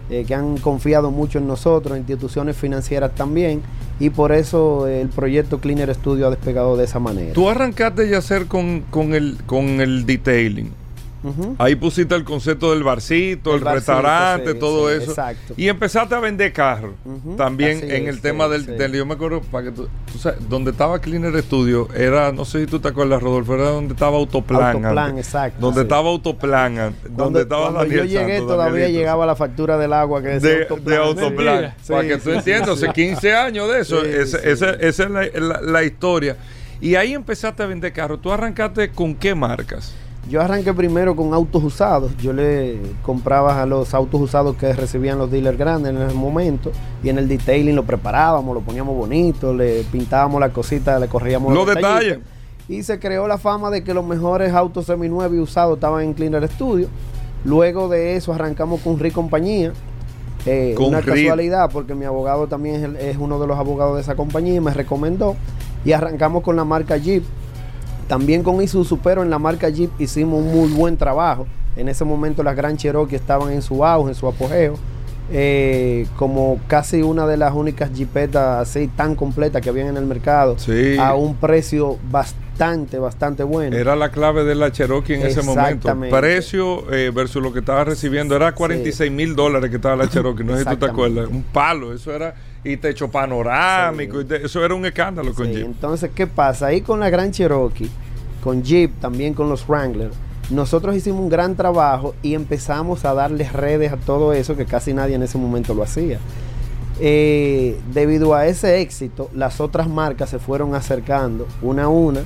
eh, que han confiado mucho en nosotros, instituciones financieras también, y por eso el proyecto Cleaner Studio ha despegado de esa manera. Tú arrancaste ya hacer con, con, el, con el detailing. Ahí pusiste el concepto del barcito, el, El barcito, restaurante, sí, todo sí, eso. exacto. Y empezaste a vender carros. Ujú, También así en es, el tema del, sí. del- Yo me acuerdo, para que tú, tú sabes, donde estaba Cleaner Studio, era, no sé si tú te acuerdas, Rodolfo, era donde estaba Autoplan. Autoplan, antes. exacto, Donde sí. estaba Autoplan. antes, Cuando, donde estaba cuando Daniel yo llegué Santos, todavía Danielito, llegaba la factura del agua que decía de, Autoplan. de Autoplan. Mentira. para Sí, que tú sí, entiendas, sí, hace 15 años de eso. Esa es la, la- la historia. Y ahí empezaste a vender carros. ¿Tú arrancaste con qué marcas? Yo arranqué primero con autos usados. Yo le compraba a los autos usados que recibían los dealers grandes en ese momento. Y en el detailing lo preparábamos, lo poníamos bonito, le pintábamos las cositas, le corríamos Los detalles. Y se creó la fama de que los mejores autos seminuevos y usados estaban en Cleaner Studio. Luego de eso arrancamos con RI Compañía. Eh, Con una casualidad porque mi abogado también es, el- es uno de los abogados de esa compañía y me recomendó. Y arrancamos con la marca Jeep. También con Isuzu, pero en la marca Jeep hicimos un muy buen trabajo. En ese momento las Grand Cherokee estaban en su auge, en su apogeo. eh, como casi una de las únicas Jeepetas así tan completas que habían en el mercado. Sí. A un precio bastante, bastante bueno. Era la clave de la Cherokee en ese momento. Precio eh, versus lo que estaba recibiendo era 46 mil dólares que estaba la Cherokee. No sé si tú te acuerdas. Un palo. Eso era. Y techo panorámico. y te- eso era un escándalo con Sí, Jeep. Entonces, ¿qué pasa? Ahí con la Gran Cherokee, con Jeep, también con los Wrangler, nosotros hicimos un gran trabajo y empezamos a darles redes a todo eso que casi nadie en ese momento lo hacía. Eh, debido a ese éxito, las otras marcas se fueron acercando una a una.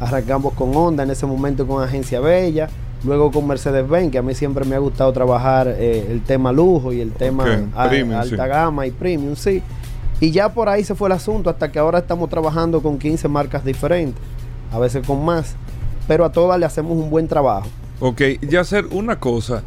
Arrancamos con Honda en ese momento con Agencia Bella, luego con Mercedes-Benz, que a mí siempre me ha gustado trabajar eh, el tema lujo y el tema Ok, a- premium, alta sí. gama y premium, sí. Y ya por ahí se fue el asunto hasta que ahora estamos trabajando con 15 marcas diferentes, a veces con más, pero a todas le hacemos un buen trabajo. Ok, ya hacer una cosa.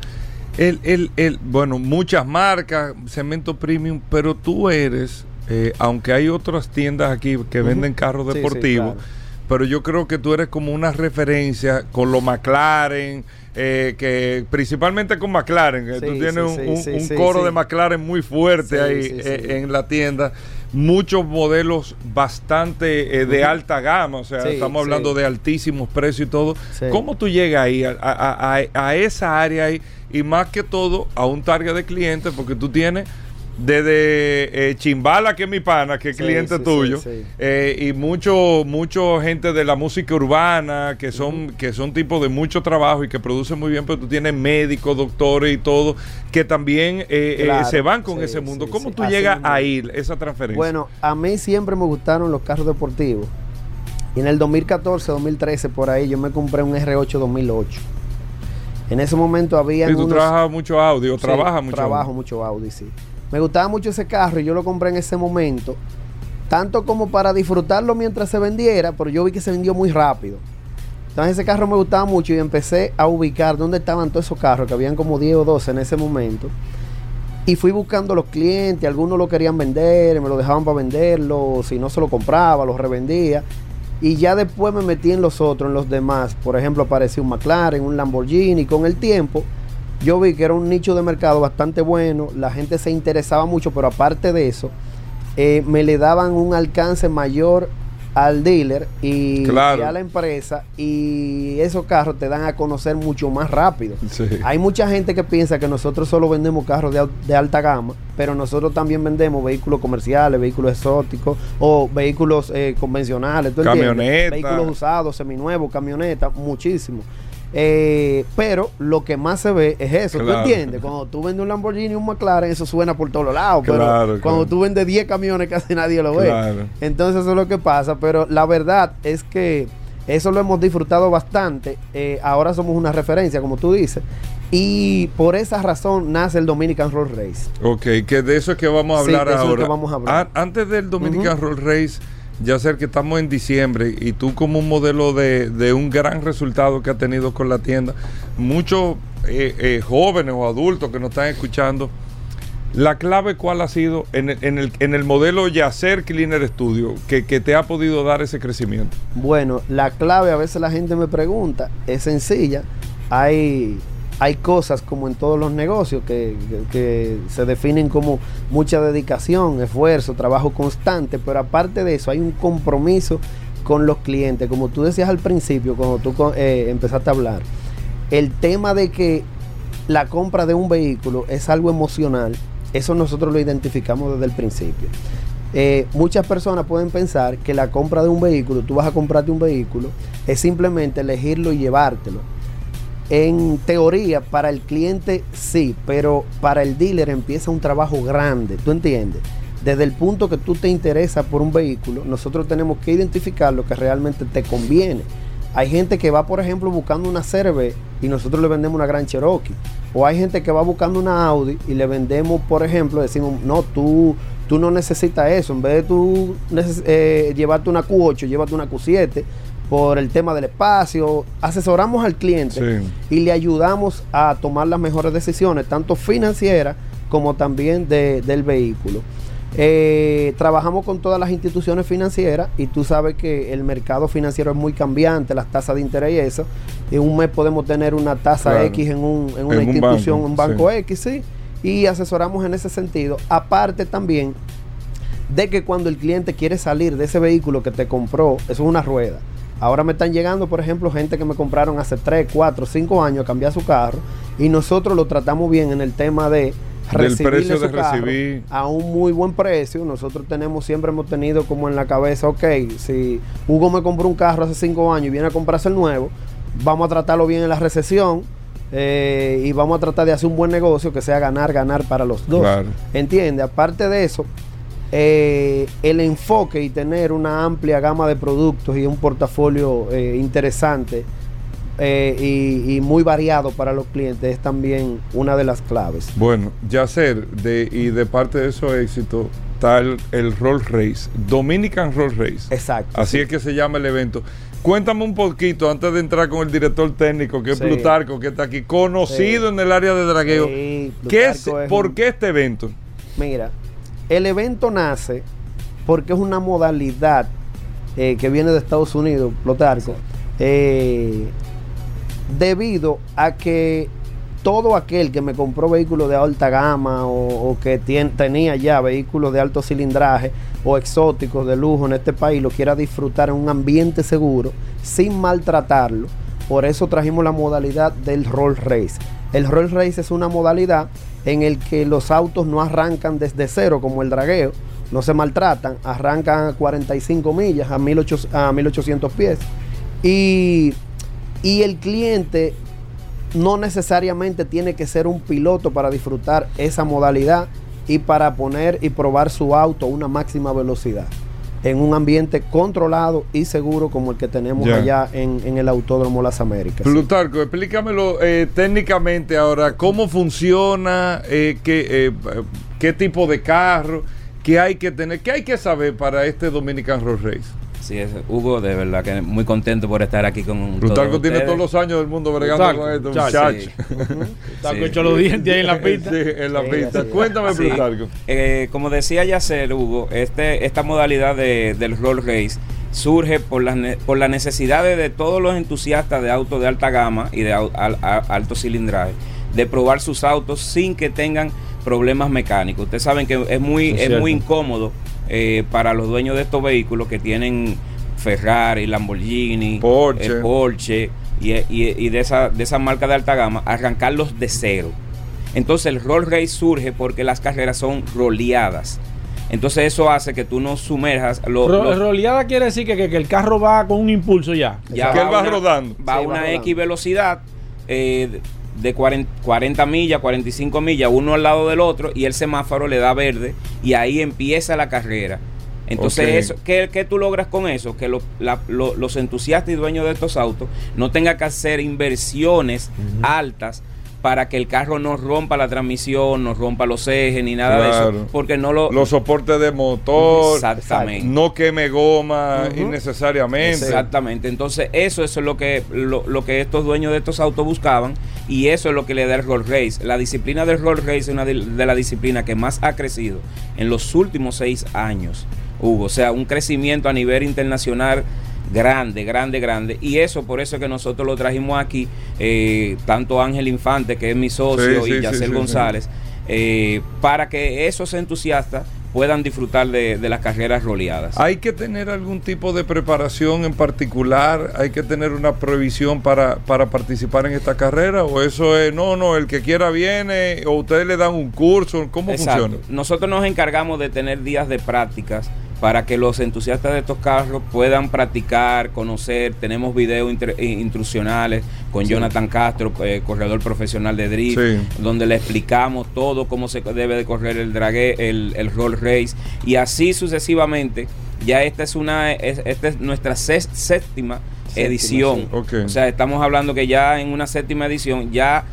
El, el, el, bueno, muchas marcas, cemento premium, pero tú eres, eh, aunque hay otras tiendas aquí que venden carros Sí, sí, deportivos, claro. Pero yo creo que tú eres como una referencia con los McLaren, eh, que principalmente con McLaren, Sí, tú tienes sí, un, sí, un- sí, un sí, coro de McLaren muy fuerte ahí eh, en la tienda. Muchos modelos bastante eh, de alta gama, o sea, Sí, estamos hablando sí. de altísimos precios y todo. Sí. ¿Cómo tú llegas ahí, a, a- a- a esa área ahí, y más que todo a un target de clientes, porque tú tienes desde eh, Chimbala, que es mi pana, que es Sí, cliente sí, tuyo, sí, eh, y mucho, mucho gente de la música urbana, que son, que son tipos de mucho trabajo y que producen muy bien, pero tú tienes médicos, doctores y todo, que también eh, Claro, se van con ese mundo. ¿Cómo tú llegas mismo. ahí, esa transferencia? Bueno, a mí siempre me gustaron los carros deportivos. Y en el 2014, 2013, por ahí, yo me compré un R8 2008. En ese momento había Sí, tú trabajas mucho audio, Sí, trabajas mucho Trabajo audio. mucho Audi, sí. Me gustaba mucho ese carro y yo lo compré en ese momento, tanto como para disfrutarlo mientras se vendiera, pero yo vi que se vendió muy rápido. Entonces ese carro me gustaba mucho y empecé a ubicar dónde estaban todos esos carros, que habían como 10 o 12 en ese momento. Y fui buscando los clientes, algunos lo querían vender, me lo dejaban para venderlo, si no se lo compraba, lo revendía. Y ya después me metí en los otros, en los demás. Por ejemplo, apareció un McLaren, un Lamborghini. Con el tiempo, yo vi que era un nicho de mercado bastante bueno. La gente se interesaba mucho, pero aparte de eso, eh, me le daban un alcance mayor al dealer y, Claro. y a la empresa. Y esos carros te dan a conocer mucho más rápido. Sí. Hay mucha gente que piensa que nosotros solo vendemos carros de, al- de alta gama, pero nosotros también vendemos vehículos comerciales, vehículos exóticos o vehículos eh, convencionales. ¿tú entiendes? Camioneta. Vehículos usados, seminuevos, camionetas, muchísimo. Eh, pero lo que más se ve es eso, ¿tú Claro. entiendes? Cuando tú vendes un Lamborghini, un McLaren, eso suena por todos lados, pero Claro, cuando claro. tú vendes 10 camiones casi nadie lo ve. Entonces eso es lo que pasa, pero la verdad es que eso lo hemos disfrutado bastante. Eh, ahora somos una referencia, como tú dices. Y por esa razón nace el Dominican Roll Race. Ok, que de eso es que vamos a Sí, hablar de eso es ahora. que vamos a hablar. A- antes del Dominican. Roll Race, ya sé que estamos en diciembre y tú como un modelo de, de un gran resultado que ha tenido con la tienda, muchos eh, eh, jóvenes o adultos que nos están escuchando, la clave cuál ha sido en el, en el, en el modelo Yacer Cleaner Studio que, que te ha podido dar ese crecimiento. Bueno, la clave a veces la gente me pregunta, es sencilla. Hay, hay cosas como en todos los negocios que, se definen como mucha dedicación, esfuerzo, trabajo constante, pero aparte de eso hay un compromiso con los clientes. Como tú decías al principio, cuando tú eh, empezaste a hablar, el tema de que la compra de un vehículo es algo emocional, eso nosotros lo identificamos desde el principio. Eh, muchas personas pueden pensar que la compra de un vehículo, tú vas a comprarte un vehículo, es simplemente elegirlo y llevártelo. En teoría, para el cliente sí, pero para el dealer empieza un trabajo grande, ¿tú entiendes? desde el punto que tú te interesas por un vehículo, nosotros tenemos que identificar lo que realmente te conviene. Hay gente que va, por ejemplo, buscando una CRV y nosotros le vendemos una Gran Cherokee. O hay gente que va buscando una Audi y le vendemos, por ejemplo, decimos, no, tú, tú no necesitas eso. En vez de tú eh, llevarte una Q8, llévate una Q7 por el tema del espacio. Asesoramos al cliente Sí. y le ayudamos a tomar las mejores decisiones, tanto financieras como también de- del vehículo. Eh, trabajamos con todas las instituciones financieras y tú sabes que el mercado financiero es muy cambiante, las tasas de interés y eso. En un mes podemos tener una tasa Claro. X en, un- en una En un institución, banco, un banco sí. X, sí. Y asesoramos en ese sentido. Aparte también de que cuando el cliente quiere salir de ese vehículo que te compró, eso es una rueda. Ahora me están llegando, por ejemplo, gente que me compraron hace 3, 4, 5 años a cambiar su carro y nosotros lo tratamos bien en el tema de Del precio su de carro recibir. a un muy buen precio. Nosotros tenemos, siempre hemos tenido como en la cabeza, ok, si Hugo me compró un carro hace 5 años y viene a comprarse el nuevo, vamos a tratarlo bien en la recesión eh, y vamos a tratar de hacer un buen negocio que sea ganar, ganar para los dos. Claro. ¿Entiende? Aparte de eso, eh, el enfoque y tener una amplia gama de productos y un portafolio eh, interesante eh, y, y muy variado para los clientes es también una de las claves. Bueno, Yacer, de, y de parte de esos éxitos, está el, el Roll Race, Dominican Roll Race. Exacto. Así es que se llama el evento. Cuéntame un poquito antes de entrar con el director técnico, que es Sí. Plutarco, que está aquí, conocido Sí. en el área de dragueo. ¿Qué es, ¿Por un- qué este evento? Mira, el evento nace porque es una modalidad eh, que viene de Estados Unidos, Plotarco, eh, debido a que todo aquel que me compró vehículos de alta gama o, que tenía ya vehículos de alto cilindraje o exóticos de lujo en este país lo quiera disfrutar en un ambiente seguro sin maltratarlo. Por eso trajimos la modalidad del roll race. El roll race es una modalidad en el que los autos no arrancan desde cero como el dragueo, no se maltratan, arrancan a 45 millas, a 1800, a 1800 pies. Y, y el cliente no necesariamente tiene que ser un piloto para disfrutar esa modalidad y para poner y probar su auto a una máxima velocidad en un ambiente controlado y seguro como el que tenemos allá en, en el Autódromo Las Américas. Plutarco, explícamelo eh, técnicamente ahora, cómo funciona, eh, qué, eh, qué tipo de carro, qué hay que tener, qué hay que saber para este Dominican Roll Race. Sí, es, Hugo, de verdad que muy contento por estar aquí con Plutarco todos tiene ustedes. todos los años del mundo bregando Plutarco, con esto, muchacho. Está Sí. con hecho los dientes ahí en la pista. Sí, en la Sí, pista. así. Cuéntame. Plutarco. Eh, como decía Yacer, Hugo, este, esta modalidad de- del roll race surge por las, ne- por las necesidades de todos los entusiastas de autos de alta gama y de al- a- alto cilindraje de probar sus autos sin que tengan problemas mecánicos. Ustedes saben que es muy, Es muy incómodo eh, para los dueños de estos vehículos que tienen Ferrari, Lamborghini, Porsche. eh, Porsche y, y- y de esa, de esa marca de alta gama, arrancarlos de cero. Entonces el roll race surge porque las carreras son roleadas. Entonces eso hace que tú no sumerjas lo- Ro- los- roleada quiere decir que, que- que el carro va con un impulso ya. ya que él va una- rodando. Va a Sí, una. X velocidad eh, de 40, 40 millas, 45 millas, uno al lado del otro, y el semáforo le da verde, y ahí empieza la carrera. Entonces, eso, ¿qué, qué tú logras con eso? Que lo- la- lo- los entusiastas y dueños de estos autos no tengan que hacer inversiones altas para que el carro no rompa la transmisión, no rompa los ejes, ni nada de eso, porque no lo... Los soportes de motor, Exactamente. no queme goma innecesariamente. Exactamente. Entonces, eso, eso es lo que, lo, lo que estos dueños de estos autos buscaban y eso es lo que le da el roll race. La disciplina del roll race es una de, de las disciplinas que más ha crecido en los últimos seis años, Hugo. O sea, un crecimiento a nivel internacional grande, grande, grande. Y eso, por eso es que nosotros lo trajimos aquí, eh, tanto Ángel Infante, que es mi socio, Sí, sí, y Yacel sí, sí, González, eh, para que esos entusiastas puedan disfrutar de, de las carreras roleadas. ¿Hay que tener algún tipo de preparación en particular? ¿Hay que tener una previsión para, para participar en esta carrera? ¿O eso es, no, no, el que quiera viene? ¿O ustedes le dan un curso? ¿Cómo Exacto. funciona? Nosotros nos encargamos de tener días de prácticas para que los entusiastas de estos carros puedan practicar, conocer. Tenemos videos eh, instruccionales con Jonathan Castro, eh, corredor profesional de drift, Sí. donde le explicamos todo cómo se debe de correr el drague, el, el roll race y así sucesivamente. Ya esta es una, es- esta es nuestra séptima, edición. sí. O sea, estamos hablando que ya en una séptima edición ya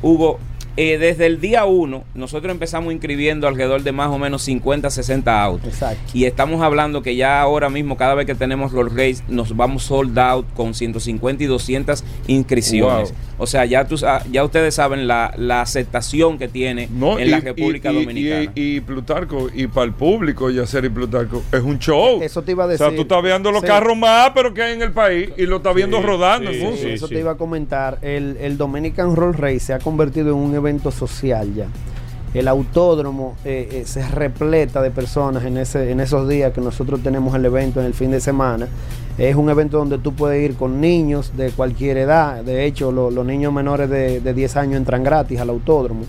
hubo, eh, desde el día 1, nosotros empezamos inscribiendo alrededor de más o menos 50, 60 autos. Exacto. Y estamos hablando que ya ahora mismo, cada vez que tenemos Roll Race, nos vamos sold out con 150 y 200 inscripciones. Wow. O sea, ya, tú, ya ustedes saben la, la aceptación que tiene No, en y, la República y- y- Dominicana. Y, y Plutarco, y para el público, Yacer y Plutarco, es un show. Eso te iba a O decir. sea, tú estás viendo los Sí. carros más, pero que hay en el país, y lo estás viendo Sí, rodando sí. Eso te iba a comentar. El, el Dominican Roll Race se ha convertido en un evento social ya. El autódromo eh, eh, se repleta de personas en, ese, en esos días que nosotros tenemos el evento en el fin de semana. Es un evento donde tú puedes ir con niños de cualquier edad. De hecho, lo- los niños menores de, de 10 años entran gratis al autódromo.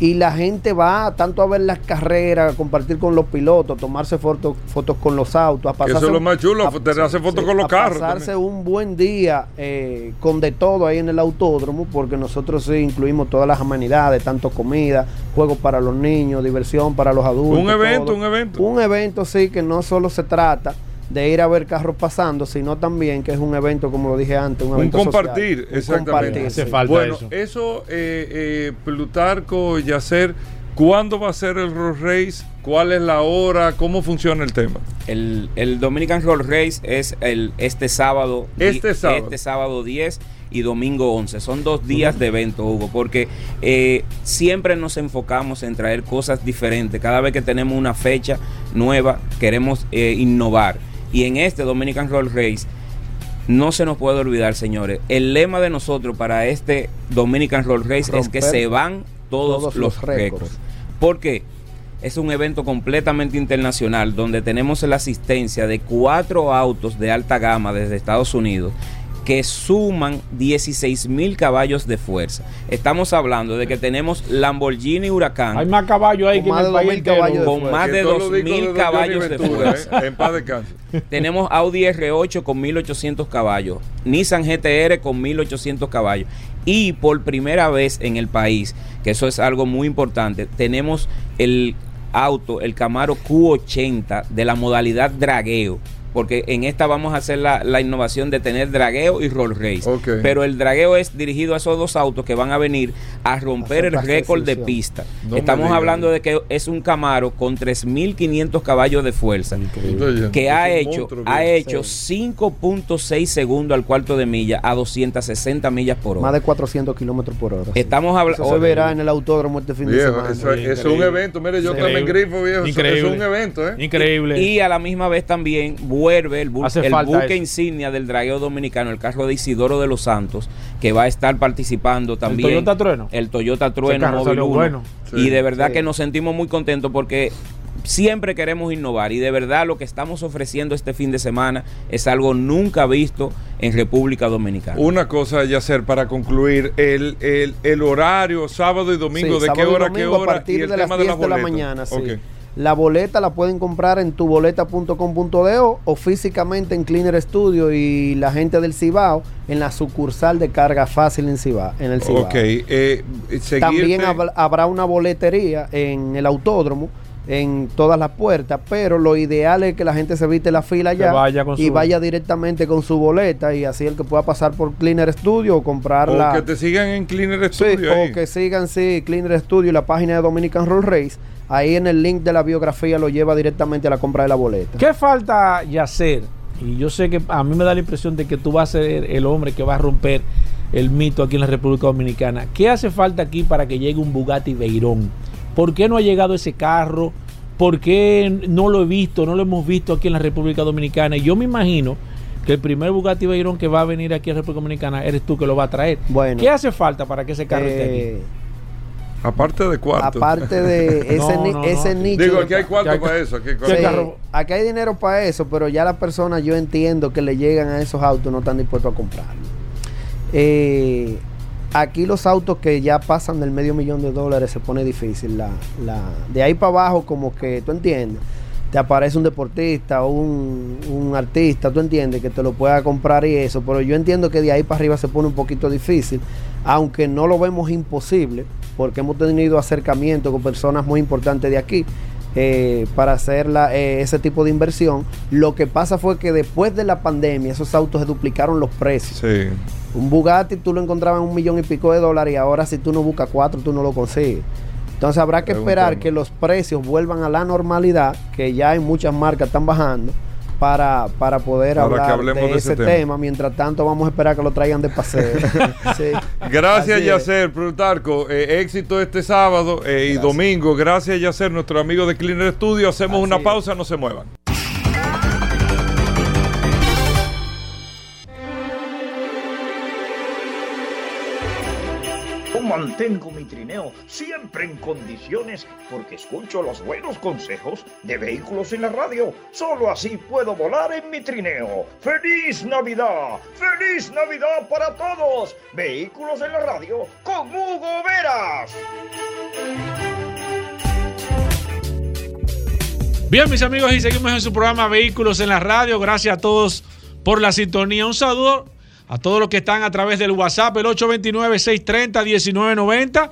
Y la gente va tanto a ver las carreras, a compartir con los pilotos, tomarse fotos, fotos con los autos, a Que eso pasarse es lo más chulo, a- te hace fotos con los a carros pasarse también. un buen día eh, con de todo ahí en el autódromo, porque nosotros sí incluimos todas las amenidades, tanto comida, juegos para los niños, diversión para los adultos. Un evento, todo. un evento. Un evento, sí, que no solo se trata de ir a ver carros pasando, sino también que es un evento, como lo dije antes, un Un evento social. compartir, Un exactamente. compartir, Hace sí. falta Bueno, eso. eso, eh, eh, Plutarco, Yacer, ¿cuándo va a ser el Roll Race? ¿Cuál es la hora? ¿Cómo funciona el tema? El, el Dominican Roll Race es el, este sábado. Este sábado. Este sábado 10 y domingo 11. Son dos días de evento, Hugo, porque eh, siempre nos enfocamos en traer cosas diferentes. Cada vez que tenemos una fecha nueva, queremos eh, innovar. Y en este Dominican Roll Race, no se nos puede olvidar, señores, el lema de nosotros para este Dominican Roll Race es que se van todos, todos los los récords. récords. ¿Por qué? Es un evento completamente internacional donde tenemos la asistencia de cuatro autos de alta gama desde Estados Unidos que suman 16 mil caballos de fuerza. Estamos hablando de que tenemos Lamborghini Huracán Hay más caballos ahí Con que en más el de país 2000 entero. caballos de con más de todos los discos 2 mil caballos de fuerza. ¿eh? En paz descanse. Tenemos Audi R8 con 1800 caballos, Nissan GTR con 1800 caballos. Y por primera vez en el país, que eso es algo muy importante, tenemos el auto, el Camaro Q80 de la modalidad dragueo. Porque en esta vamos a hacer la, la innovación de tener dragueo y roll race. Pero el dragueo es dirigido a esos dos autos que van a venir a romper el récord de pista. No Estamos hablando de que es un Camaro con 3.500 caballos de fuerza que ha hecho, monstruo, ha hecho 5.6 segundos al cuarto de milla a 260 millas por Más hora. de 400 kilómetros por hora. sí. Estamos Eso hablando. se verá en el autódromo este fin de semana. eso, es- un Increíble. evento. Mire, yo Increíble. también grifo, viejo. Increíble. Eso es un evento, ¿eh? Increíble. Y a la misma vez también vuelve el, bu- el buque eso. insignia del dragueo dominicano, el carro de Isidoro de los Santos, que va a estar participando también. Toyota Trueno? El Toyota Trueno Móvil salió 1. bueno. Sí, y de verdad sí. que nos sentimos muy contentos porque siempre queremos innovar y de verdad lo que estamos ofreciendo este fin de semana es algo nunca visto en República Dominicana. Una cosa, Yacer, para concluir, el, el, el horario, sábado y domingo, Sí, ¿de qué hora a qué hora? A partir y el de las tema 10 de, de, las la boletas. mañana, sí. La boleta la pueden comprar en tuboleta.com.de o físicamente en Cleaner Studio y la gente del Cibao en la sucursal de carga fácil en Cibao. En el Cibao. Ok, eh, seguirte- También hab- habrá una boletería en el autódromo en todas las puertas, pero lo ideal es que la gente se evite la fila ya vaya y su- vaya directamente con su boleta y así el que pueda pasar por Cleaner Studio o comprarla. o que te sigan en Cleaner Sí, Studio. ahí. o que sigan, sí, Cleaner Studio y la página de Dominican Roll Race. Ahí en el link de la biografía lo lleva directamente a la compra de la boleta. ¿Qué falta hacer? Y yo sé que a mí me da la impresión de que tú vas a ser el hombre que va a romper el mito aquí en la República Dominicana. ¿Qué hace falta aquí para que llegue un Bugatti Veyron? ¿Por qué no ha llegado ese carro? ¿Por qué no lo he visto? No lo hemos visto aquí en la República Dominicana. Y yo me imagino que el primer Bugatti Veyron que va a venir aquí a la República Dominicana eres tú que lo va a traer. Bueno. ¿Qué hace falta para que ese carro esté aquí? Aparte de cuarto. aparte de ese, No, ni- no, no. ese nicho. Digo, aquí hay cuarto que hay- para eso. Aquí hay ¿Qué cuarto. Sí, carro? aquí hay dinero para eso, pero ya las personas, yo entiendo que le llegan a esos autos, no están dispuestos a comprarlo. Eh, aquí los autos que ya pasan del medio millón de dólares se pone difícil. La, la, de ahí para abajo, como que, tú entiendes. Te aparece un deportista o un, un artista, tú entiendes, que te lo pueda comprar y eso, pero yo entiendo que de ahí para arriba se pone un poquito difícil, aunque no lo vemos imposible, porque hemos tenido acercamiento con personas muy importantes de aquí. eh, para hacer la- eh, ese tipo de inversión. Lo que pasa fue que después de la pandemia esos autos se duplicaron los precios. Sí. Un Bugatti tú lo encontrabas en un millón y pico de dólares y ahora si tú no buscas cuatro tú no lo consigues. Entonces habrá que esperar que los precios vuelvan a la normalidad, que ya en muchas marcas están bajando, para, para poder hablar de, de ese tema. tema. Mientras tanto vamos a esperar que lo traigan de paseo. Sí. Gracias. Yacer, Plutarco. Eh, éxito este sábado eh, y domingo. Gracias, Yacer, nuestro amigo de Cleaner Studio. Hacemos Así una es. pausa, no se muevan. Mantengo mi trineo siempre en condiciones porque escucho los buenos consejos de vehículos en la radio. Solo así puedo volar en mi trineo. ¡Feliz Navidad! ¡Feliz Navidad para todos! Vehículos en la radio con Hugo Veras. Bien, mis amigos, y seguimos en su programa Vehículos en la Radio. Gracias a todos por la sintonía. Un saludo a todos los que están a través del WhatsApp, el 829-630-1990.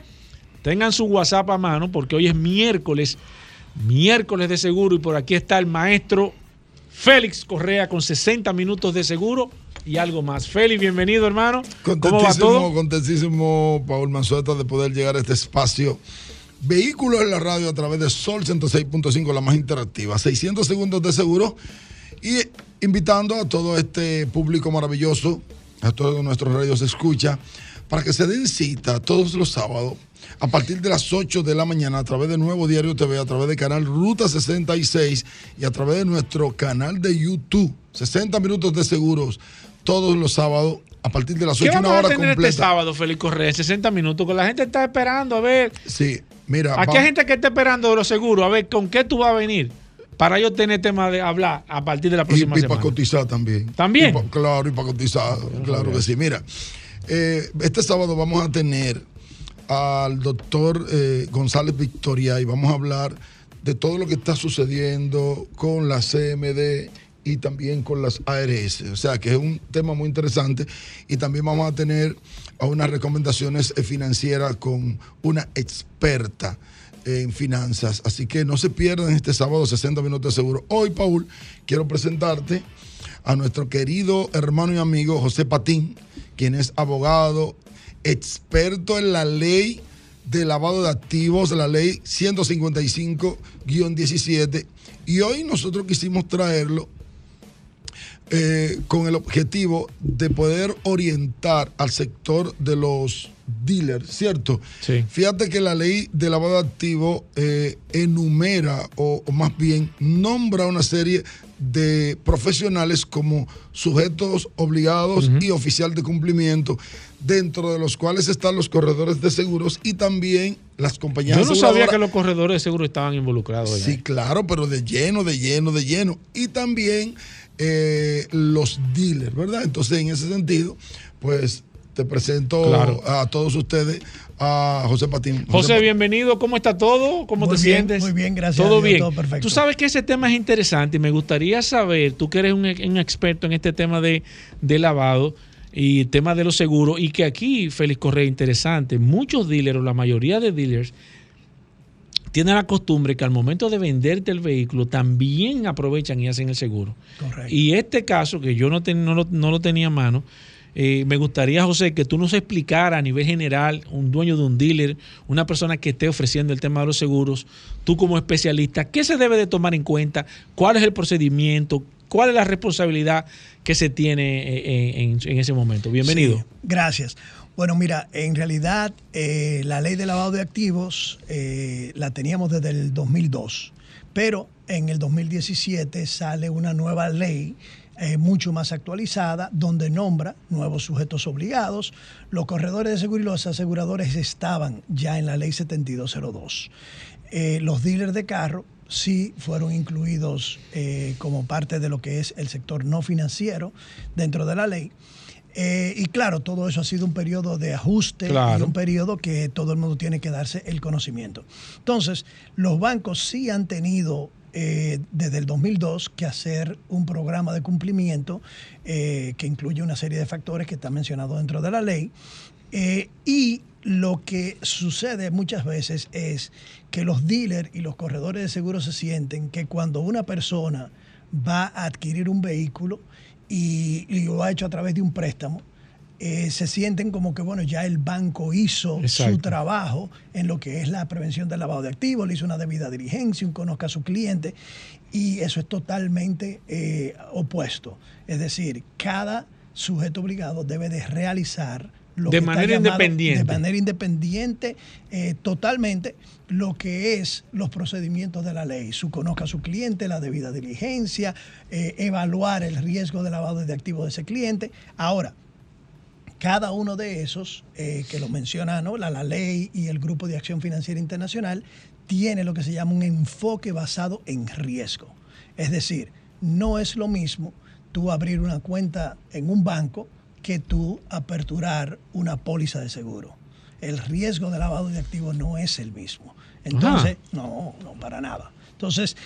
Tengan su WhatsApp a mano porque hoy es miércoles, miércoles de seguro y por aquí está el maestro Félix Correa con 60 minutos de seguro y algo más. Félix, bienvenido hermano. ¿Cómo va Contentísimo, todo? contentísimo, Paul Manzueta, de poder llegar a este espacio. Vehículos en la radio a través de Sol 106.5, la más interactiva. 600 segundos de seguro. Y invitando a todo este público maravilloso, a todos nuestros radios escucha, para que se den cita todos los sábados a partir de las 8 de la mañana a través de Nuevo Diario TV, a través de canal Ruta 66 y a través de nuestro canal de YouTube. 60 minutos de seguros todos los sábados a partir de las ¿Qué 8, una vamos a hora tener completa. este sábado, Félix Correa? 60 minutos, que la gente está esperando a ver. Sí, mira. Aquí hay gente que está esperando de los seguros, a ver con qué tú vas a venir para yo tener tema de hablar a partir de la y, próxima para semana. cotizar también. ¿También? Y pa- claro, y para cotizar, claro que sí. Mira, eh, este sábado vamos a tener al doctor eh, González Victoria y vamos a hablar de todo lo que está sucediendo con la CMD y también con las ARS. O sea, que es un tema muy interesante. Y también vamos a tener a unas recomendaciones financieras con una experta en finanzas. Así que no se pierdan este sábado 60 minutos de seguro. Hoy, Paul, quiero presentarte a nuestro querido hermano y amigo José Patín, quien es abogado, experto en la ley de lavado de activos, la ley 155-17. Y hoy nosotros quisimos traerlo eh, con el objetivo de poder orientar al sector de los dealers, ¿cierto? Sí. Fíjate que la ley de lavado de activos eh, enumera o, o más bien nombra una serie de profesionales como sujetos obligados y oficial de cumplimiento, dentro de los cuales están los corredores de seguros y también las compañías Yo no sabía que los corredores de seguro estaban involucrados. Sí, claro, pero de lleno, de lleno, de lleno. Y también eh, los dealers, ¿verdad? Entonces, en ese sentido, pues te presento Claro. a todos ustedes a José Patín. José, bienvenido. ¿Cómo está todo? ¿Cómo Muy te bien, sientes? muy bien, gracias a Todo Dios, bien. todo perfecto. Tú sabes que ese tema es interesante y me gustaría saber, tú que eres un, un experto en este tema de, de lavado y el tema de los seguros, y que aquí, Félix Correa, interesante, muchos dealers, o la mayoría de dealers, tienen la costumbre que al momento de venderte el vehículo también aprovechan y hacen el seguro. Correcto. Y este caso, que yo no, ten- no, lo, no lo tenía a mano, eh, me gustaría, José, que tú nos explicara a nivel general, un dueño de un dealer, una persona que esté ofreciendo el tema de los seguros, tú como especialista, ¿qué se debe de tomar en cuenta? ¿Cuál es el procedimiento? ¿Cuál es la responsabilidad que se tiene eh, en, en ese momento? Bienvenido. Sí, gracias. Bueno, mira, en realidad eh, la ley de lavado de activos eh, la teníamos desde el 2002, pero en el 2017 sale una nueva ley eh, mucho más actualizada donde nombra nuevos sujetos obligados. Los corredores de seguro y los aseguradores estaban ya en la ley 7202. Eh, los dealers de carro sí fueron incluidos como parte de lo que es el sector no financiero dentro de la ley. Eh, y claro, todo eso ha sido un periodo de ajuste y un periodo que todo el mundo tiene que darse el conocimiento. Entonces, los bancos sí han tenido eh, desde el 2002 que hacer un programa de cumplimiento eh, que incluye una serie de factores que están mencionados dentro de la ley. Eh, y lo que sucede muchas veces es que los dealers y los corredores de seguros se sienten que cuando una persona va a adquirir un vehículo y, y lo ha hecho a través de un préstamo, eh, se sienten como que, bueno, ya el banco hizo su trabajo en lo que es la prevención del lavado de activos, le hizo una debida diligencia, un conozca a su cliente, y eso es totalmente eh, opuesto. Es decir, cada sujeto obligado debe de realizar lo De manera llamado- independiente. De manera independiente, eh, totalmente, lo que es los procedimientos de la ley. Su conozca a su cliente, la debida diligencia, eh, evaluar el riesgo de lavado de activos de ese cliente. Ahora, cada uno de esos, eh, que lo menciona ¿no? la, la ley y el Grupo de Acción Financiera Internacional, tiene lo que se llama un enfoque basado en riesgo. Es decir, no es lo mismo tú abrir una cuenta en un banco que tú aperturar una póliza de seguro. El riesgo de lavado de activos no es el mismo. Entonces, no, no, para nada. Entonces,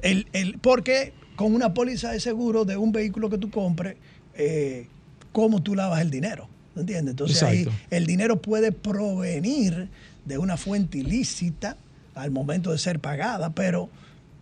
el, el, porque con una póliza de seguro de un vehículo que tú compres, eh, ¿cómo tú lavas el dinero? ¿No entiendes? Entonces ahí el dinero puede provenir de una fuente ilícita al momento de ser pagada, pero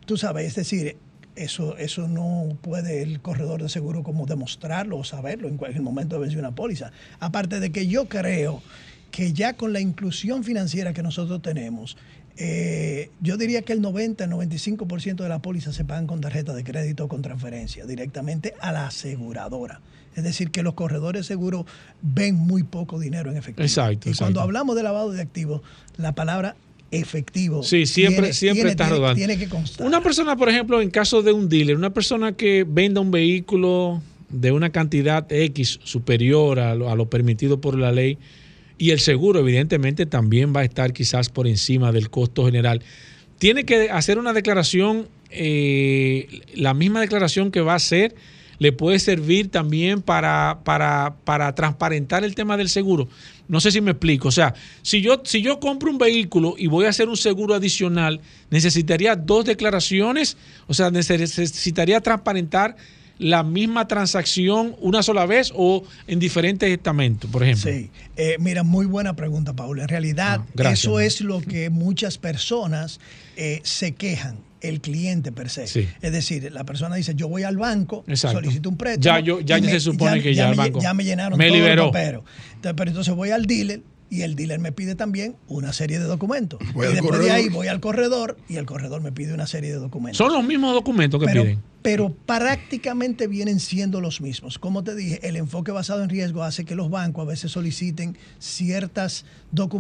tú sabes, es decir, eso, eso no puede el corredor de seguro como demostrarlo o saberlo en cualquier momento de vencer una póliza. Aparte de que yo creo que ya con la inclusión financiera que nosotros tenemos, eh, yo diría que el 90, el 95% de las pólizas se pagan con tarjeta de crédito o con transferencia directamente a la aseguradora. Es decir, que los corredores de seguro ven muy poco dinero en efectivo. Exacto, Y cuando hablamos de lavado de activos, la palabra efectivo Sí, siempre, tiene- siempre tiene- está tiene- rodando. Tiene que constar. Una persona, por ejemplo, en caso de un dealer, una persona que venda un vehículo de una cantidad X superior a lo, a lo permitido por la ley y el seguro, evidentemente, también va a estar quizás por encima del costo general. Tiene que hacer una declaración, eh, la misma declaración que va a hacer le puede servir también para, para, para transparentar el tema del seguro. No sé si me explico. O sea, si yo, si yo compro un vehículo y voy a hacer un seguro adicional, necesitaría dos declaraciones. O sea, necesitaría transparentar la misma transacción una sola vez o en diferentes estamentos, por ejemplo. Sí, Eh, mira, muy buena pregunta, Paula. En realidad, Ah, gracias, eso es lo que muchas personas eh, se quejan, el cliente per se. Sí. Es decir, la persona dice, yo voy al banco, Exacto. solicito un préstamo. Ya yo- ya se supone que ya el me, banco ya me llenaron me todo liberó. el papero. Entonces, pero entonces voy al dealer y el dealer me pide también una serie de documentos. Voy y al después de corredor. ahí voy al corredor y el corredor me pide una serie de documentos Son los mismos documentos que pero, piden. pero prácticamente vienen siendo los mismos. Como te dije, el enfoque basado en riesgo hace que los bancos a veces soliciten ciertas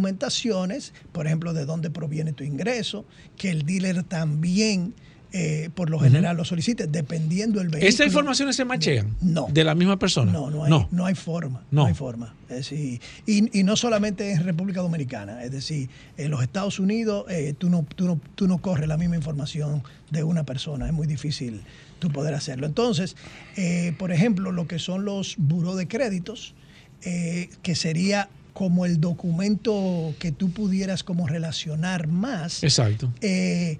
documentaciones, por ejemplo, de dónde proviene tu ingreso, que el dealer también, eh, por lo general, lo solicite, dependiendo del vehículo. ¿Esas informaciones se machean? No. ¿De la misma persona? No, no hay, no. hay forma. No. No. hay forma. Es decir, y, y no solamente en República Dominicana, es decir, en los Estados Unidos eh, tú, no, tú, no, tú no corres la misma información de una persona, es muy difícil tú poder hacerlo. Entonces, eh, por ejemplo, lo que son los buró de créditos, eh, que sería como el documento que tú pudieras como relacionar más. Exacto. Eh,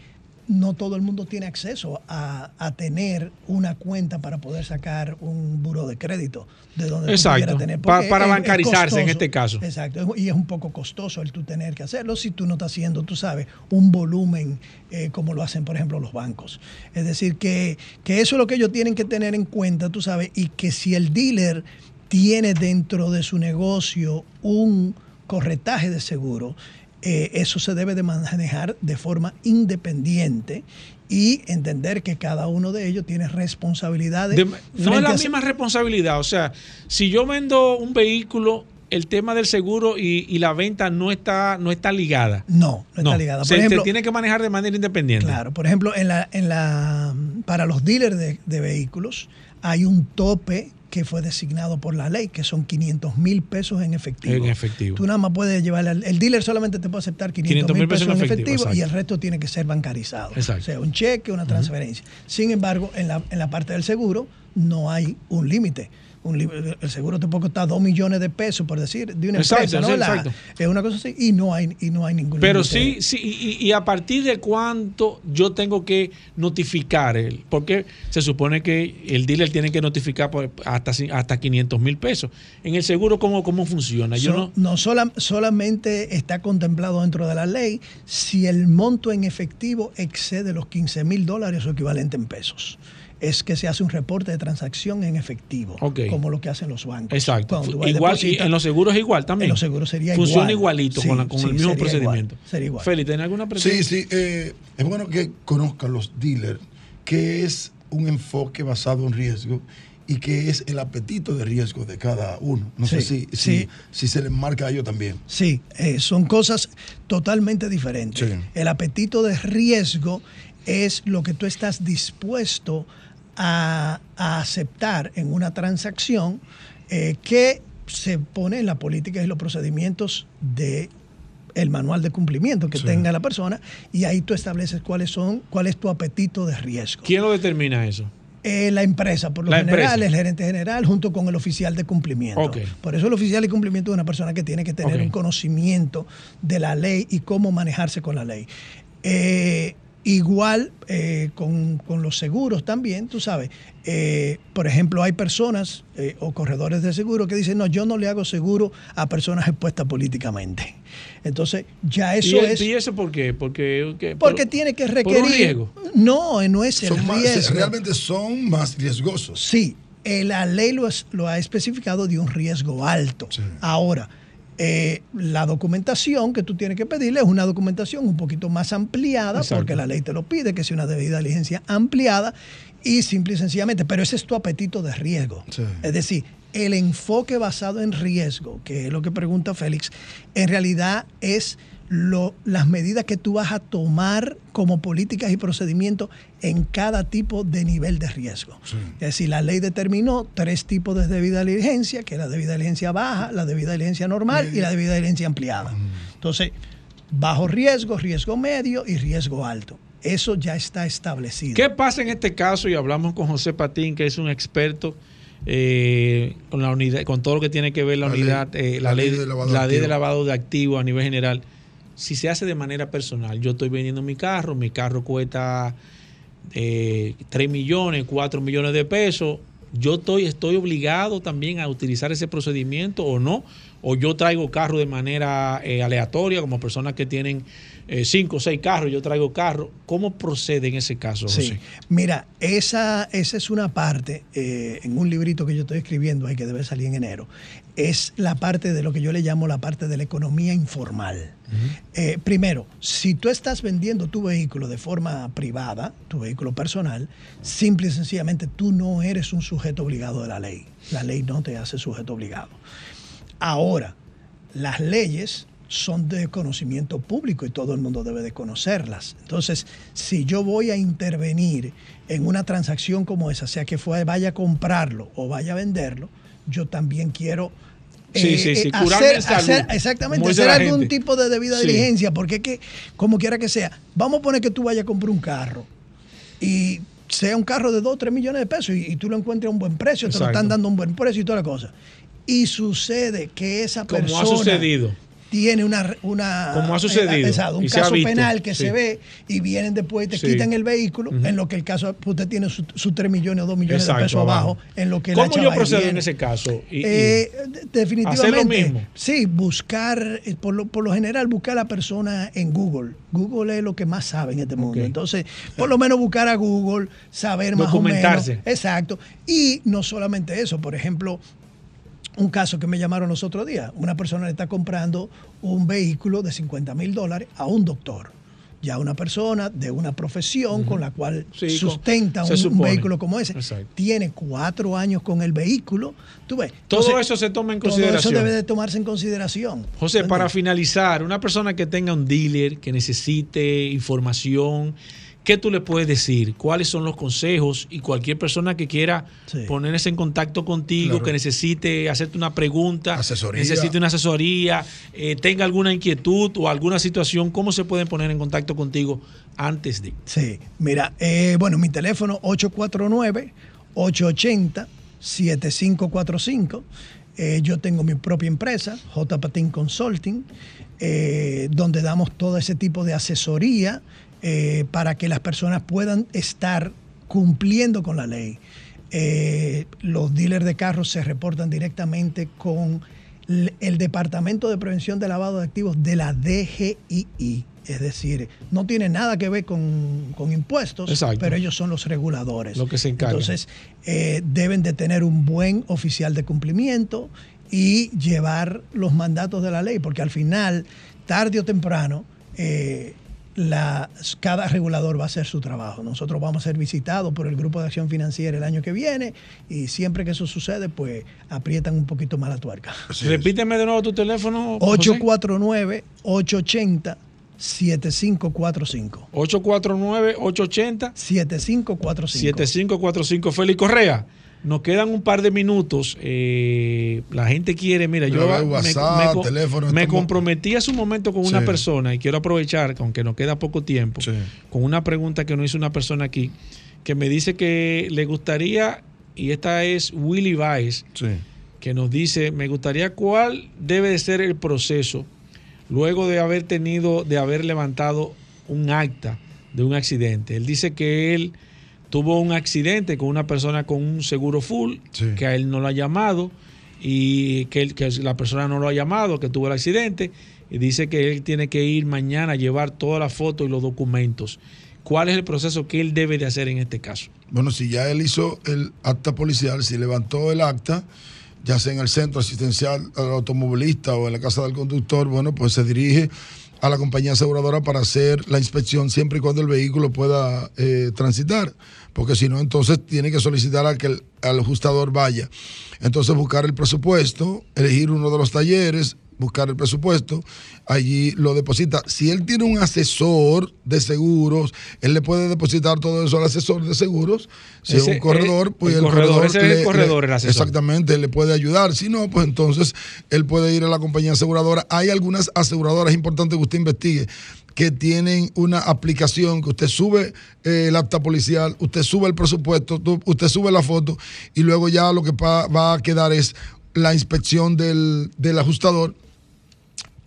no todo el mundo tiene acceso a, a, tener una cuenta para poder sacar un buro de crédito de donde Exacto. tú tener. Pa para es, bancarizarse es en este caso. Exacto. Y es un poco costoso el tú tener que hacerlo si tú no estás haciendo, tú sabes, un volumen eh, como lo hacen, por ejemplo, los bancos. Es decir, que, que eso es lo que ellos tienen que tener en cuenta, tú sabes, y que si el dealer tiene dentro de su negocio un corretaje de seguro, eh, eso se debe de manejar de forma independiente y entender que cada uno de ellos tiene responsabilidades. De, no es la misma responsabilidad. O sea, si yo vendo un vehículo, el tema del seguro y, y la venta no está, no está ligada. No, no, no. está ligada. Por se, ejemplo, se tiene que manejar de manera independiente. Claro, por ejemplo, en la, en la, para los dealers de, de vehículos hay un tope que fue designado por la ley, que son 500 mil pesos en efectivo. En efectivo. Tú nada más puedes llevar, al, el dealer solamente te puede aceptar 500 mil pesos, pesos, en efectivo, efectivo y el resto tiene que ser bancarizado. Exacto. O sea, un cheque, una transferencia. Uh -huh. Sin embargo, en la, en la parte del seguro no hay un límite. Un el seguro te puede costar 2 millones de pesos, por decir, de una Exacto, empresa, ¿no? sí, La- exacto. es una cosa así, y no hay, y no hay ningún Pero sí, sí, y, y a partir de cuánto yo tengo que notificar él, porque se supone que el dealer tiene que notificar por hasta, hasta 500 mil pesos. En el seguro, ¿cómo, cómo funciona? Yo So- no, sola- solamente está contemplado dentro de la ley si el monto en efectivo excede los 15 mil dólares o equivalente en pesos. Es que se hace un reporte de transacción en efectivo, como lo que hacen los bancos. Exacto. Y Igual, y en los seguros es igual también. En los seguros sería Funciona igual. igualito Sí, con, la- con sí, el mismo sería igual, procedimiento. sería igual. Feli, ¿tenés alguna Sí, pregunta? sí. eh, es bueno que conozcan los dealers qué es un enfoque basado en riesgo y qué es el apetito de riesgo de cada uno. No sé Sí, si, si, sí. si se les marca a ellos también. Sí, eh, son cosas totalmente diferentes. Sí. El apetito de riesgo es lo que tú estás dispuesto a, a aceptar en una transacción eh, que se pone en las políticas y los procedimientos de el manual de cumplimiento que Sí. tenga la persona y ahí tú estableces cuáles son, cuál es tu apetito de riesgo. ¿Quién lo determina eso? Eh, la empresa, por lo La general, empresa. el gerente general junto con el oficial de cumplimiento. Por eso el oficial de cumplimiento es una persona que tiene que tener un conocimiento de la ley y cómo manejarse con la ley. Eh, igual eh, con, con los seguros también, tú sabes. eh, por ejemplo, hay personas eh, o corredores de seguro que dicen, no, yo no le hago seguro a personas expuestas políticamente. Entonces, ya eso ¿Y, es... ¿Y eso por qué? Porque, que- Porque por- tiene que por requerir... un riesgo. No, no es el Son más- riesgo. realmente son más riesgosos. Sí, eh, la ley lo, es- lo ha especificado de un riesgo alto. Sí. Ahora, eh, la documentación que tú tienes que pedirle es una documentación un poquito más ampliada, Exacto. porque la ley te lo pide, que sea una debida diligencia ampliada y simple y sencillamente, pero ese es tu apetito de riesgo. Sí. Es decir, el enfoque basado en riesgo, que es lo que pregunta Félix, en realidad es lo- las medidas que tú vas a tomar como políticas y procedimientos en cada tipo de nivel de riesgo. Es decir, la ley determinó tres tipos de debida diligencia, que es la debida diligencia baja, la debida diligencia normal y la debida diligencia ampliada. Entonces, bajo riesgo, riesgo medio y riesgo alto. Eso ya está establecido. ¿Qué pasa en este caso? Y hablamos con José Patín, que es un experto eh, con la unidad, con todo lo que tiene que ver la, La ley- unidad, eh, la, la ley, ley de lavado la ley de lavado de activos a nivel general. Si se hace de manera personal, yo estoy vendiendo mi carro, mi carro cuesta eh, 3 millones, 4 millones de pesos. Yo estoy, estoy obligado también a utilizar ese procedimiento o no, o yo traigo carro de manera eh, aleatoria, como personas que tienen 5 o 6 carros, yo traigo carro. ¿Cómo procede en ese caso, José? Sí, mira, esa, esa es una parte, eh, en un librito que yo estoy escribiendo ahí que debe salir en enero, es la parte de lo que yo le llamo la parte de la economía informal. Eh, primero, si tú estás vendiendo tu vehículo de forma privada, tu vehículo personal, simple y sencillamente tú no eres un sujeto obligado de la ley. La ley no te hace sujeto obligado. Ahora, las leyes son de conocimiento público y todo el mundo debe de conocerlas. Entonces, si yo voy a intervenir en una transacción como esa, sea que fue, vaya a comprarlo o vaya a venderlo, yo también quiero eh, Sí, sí, sí, eh, hacer, salud, hacer- exactamente, como hacer algún gente. tipo de debida diligencia, porque es que, como quiera que sea, vamos a poner que tú vayas a comprar un carro y sea un carro de 2 o 3 millones de pesos y, y tú lo encuentres a un buen precio, te lo están dando a un buen precio y toda la cosa. Y sucede que esa Como persona ha sucedido. Tiene una, una Como ha sucedido, eh, un y caso penal que sí. se ve y vienen después y te Sí. quitan el vehículo, en lo que el caso usted tiene sus su 3 millones o 2 millones Exacto, de pesos abajo, abajo. en lo que la ¿Cómo yo procedo en ese caso? Y- Eh, de- definitivamente. Hacer lo mismo. Sí, buscar, eh, por lo, por lo general, buscar a la persona en Google. Google es lo que más sabe en este mundo. Entonces, por lo menos buscar a Google, saber más o menos. Exacto. Y no solamente eso, por ejemplo, un caso que me llamaron los otros días. Una persona le está comprando un vehículo de 50 mil dólares a un doctor. Ya una persona de una profesión con la cual Sí, sustenta un, vehículo como ese. Exacto. Tiene cuatro años con el vehículo. Tú ves. Todo eso se toma en todo consideración. eso debe de tomarse en consideración. José, para finalizar, una persona que tenga un dealer, que necesite información, ¿qué tú le puedes decir? ¿Cuáles son los consejos? Y cualquier persona que quiera Sí. ponerse en contacto contigo, Claro. que necesite hacerte una pregunta, Asesoría. necesite una asesoría, eh, tenga alguna inquietud o alguna situación, ¿cómo se pueden poner en contacto contigo antes de? Sí, mira, eh, bueno, mi teléfono 7545. Eh, yo tengo mi propia empresa, J. Patín Consulting, eh, donde damos todo ese tipo de asesoría eh, para que las personas puedan estar cumpliendo con la ley. Eh, los dealers de carros se reportan directamente con el Departamento de Prevención de Lavado de Activos de la DGII. Es decir, no tiene nada que ver con, con impuestos, Exacto. pero ellos son los reguladores. Lo que se encargan. Entonces, eh, deben de tener un buen oficial de cumplimiento y llevar los mandatos de la ley, porque al final, tarde o temprano, eh, la- cada regulador va a hacer su trabajo. Nosotros vamos a ser visitados por el Grupo de Acción Financiera el año que viene y siempre que eso sucede, pues aprietan un poquito más la tuerca. Repíteme de nuevo tu teléfono. José. 849-880-7545. 849-880. 7545. 7545. Félix Correa. Nos quedan un par de minutos. Eh, la gente quiere, mira, yo me- WhatsApp, me, teléfono, me estamos- comprometí hace un momento con una persona y quiero aprovechar, que aunque nos queda poco tiempo, con una pregunta que nos hizo una persona aquí, que me dice que le gustaría, y esta es Willy Vice, que nos dice, me gustaría cuál debe de ser el proceso luego de haber tenido, de haber levantado un acta de un accidente. Él dice que él tuvo un accidente con una persona con un seguro full, que a él no lo ha llamado y que, él- que la persona no lo ha llamado, que tuvo el accidente, y dice que él tiene que ir mañana a llevar todas las fotos y los documentos. ¿Cuál es el proceso que él debe de hacer en este caso? Bueno, si ya él hizo el acta policial, si levantó el acta, ya sea en el centro asistencial al automovilista o en la casa del conductor, bueno, pues se dirige a la compañía aseguradora para hacer la inspección siempre y cuando el vehículo pueda eh, transitar, porque si no, entonces tiene que solicitar a que el al ajustador vaya. Entonces buscar el presupuesto, elegir uno de los talleres, buscar el presupuesto, allí lo deposita. Si él tiene un asesor de seguros, él le puede depositar todo eso al asesor de seguros. Si Ese es un corredor, es pues el el, corredor, ese es el le- corredor, le- el asesor. Exactamente, le puede ayudar. Si no, pues entonces él puede ir a la compañía aseguradora. Hay algunas aseguradoras importantes que usted investigue que tienen una aplicación que usted sube eh, el acta policial, usted sube el presupuesto, usted sube la foto y luego ya lo que va a quedar es la inspección del, del ajustador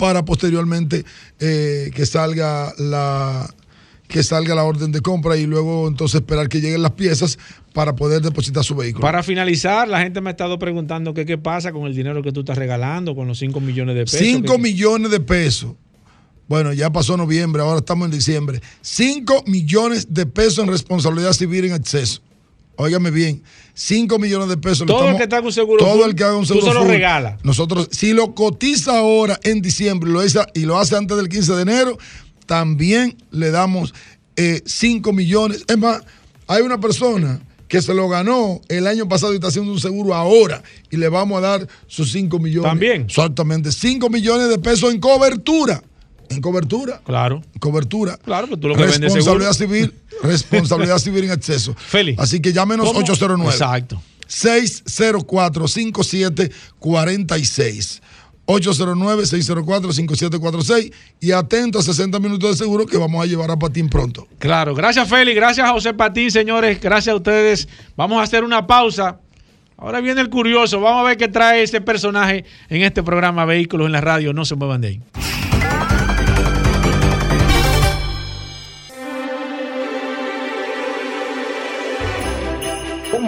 para posteriormente eh, que salga la que salga la orden de compra y luego entonces esperar que lleguen las piezas para poder depositar su vehículo. Para finalizar, la gente me ha estado preguntando que qué pasa con el dinero que tú estás regalando, con los 5 millones de pesos. 5 que- millones de pesos. Bueno, ya pasó noviembre, ahora estamos en diciembre. 5 millones de pesos en responsabilidad civil en exceso. Óigame bien, 5 millones de pesos. Todo el que está con seguro Todo full, el que haga un tú seguro se lo full, regalas. Nosotros, si lo cotiza ahora en diciembre lo, hace, y lo hace antes del 15 de enero, también le damos 5 millones. Es más, hay una persona que se lo ganó el año pasado y está haciendo un seguro ahora y le vamos a dar sus 5 millones. También. Exactamente, 5 millones de pesos en cobertura. En cobertura. Claro. Cobertura. Claro, pues tú lo que Responsabilidad civil. Responsabilidad civil en exceso. Feli. Así que llámenos ¿Cómo? 809. Exacto. 604-5746. 809-604-5746 y atento a 60 minutos de seguro que vamos a llevar a Patín pronto. Claro, gracias Félix, gracias José Patín, señores, gracias a ustedes. Vamos a hacer una pausa. Ahora viene el curioso, vamos a ver qué trae ese personaje en este programa Vehículos en la Radio. No se muevan de ahí.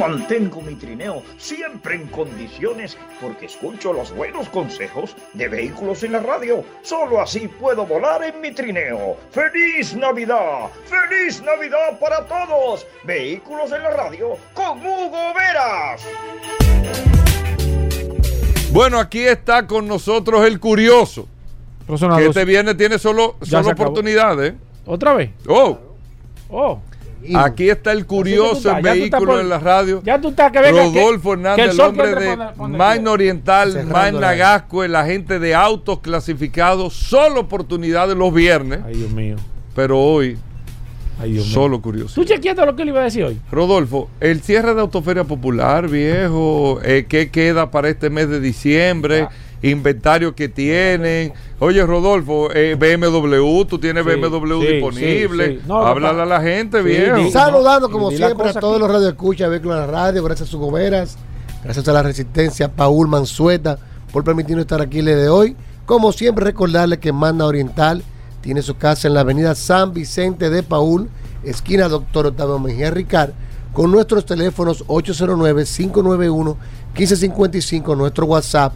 Mantengo mi trineo siempre en condiciones porque escucho los buenos consejos de vehículos en la radio. Solo así puedo volar en mi trineo. ¡Feliz Navidad! ¡Feliz Navidad para todos! Vehículos en la radio con Hugo Veras. Bueno, aquí está con nosotros el curioso. Que este viernes tiene solo, solo oportunidades. ¿Otra vez? Oh, Oh. Aquí está el curioso estás vehículo en la radio. Ya tú estás que venga. que- Rodolfo que Hernández, el el sol hombre de Main. Oriental, Main la- Nagasco, el agente de autos clasificados, solo oportunidades los viernes, Ay, Dios mío. pero hoy Ay, Dios mío. solo curioso. ¿Tú chequeaste lo que le iba a decir hoy? Rodolfo, el cierre de Autoferia Popular, viejo, eh, ¿qué queda para este mes de diciembre? Inventario que tienen. Oye, Rodolfo, eh, BMW, tú tienes Sí, BMW sí, disponible. sí, sí. No, Háblale papá. a la gente, di- Saludando como siempre a todos aquí. los radioescuchas, vehículos en la radio, gracias a sus goberas. Gracias a la resistencia Paul Mansueta por permitirnos estar aquí el día de hoy. Como siempre, recordarle que Manda Oriental tiene su casa en la avenida San Vicente de Paul, esquina Doctor Octavio Mejía Ricard, con nuestros teléfonos 809-591-1555, nuestro WhatsApp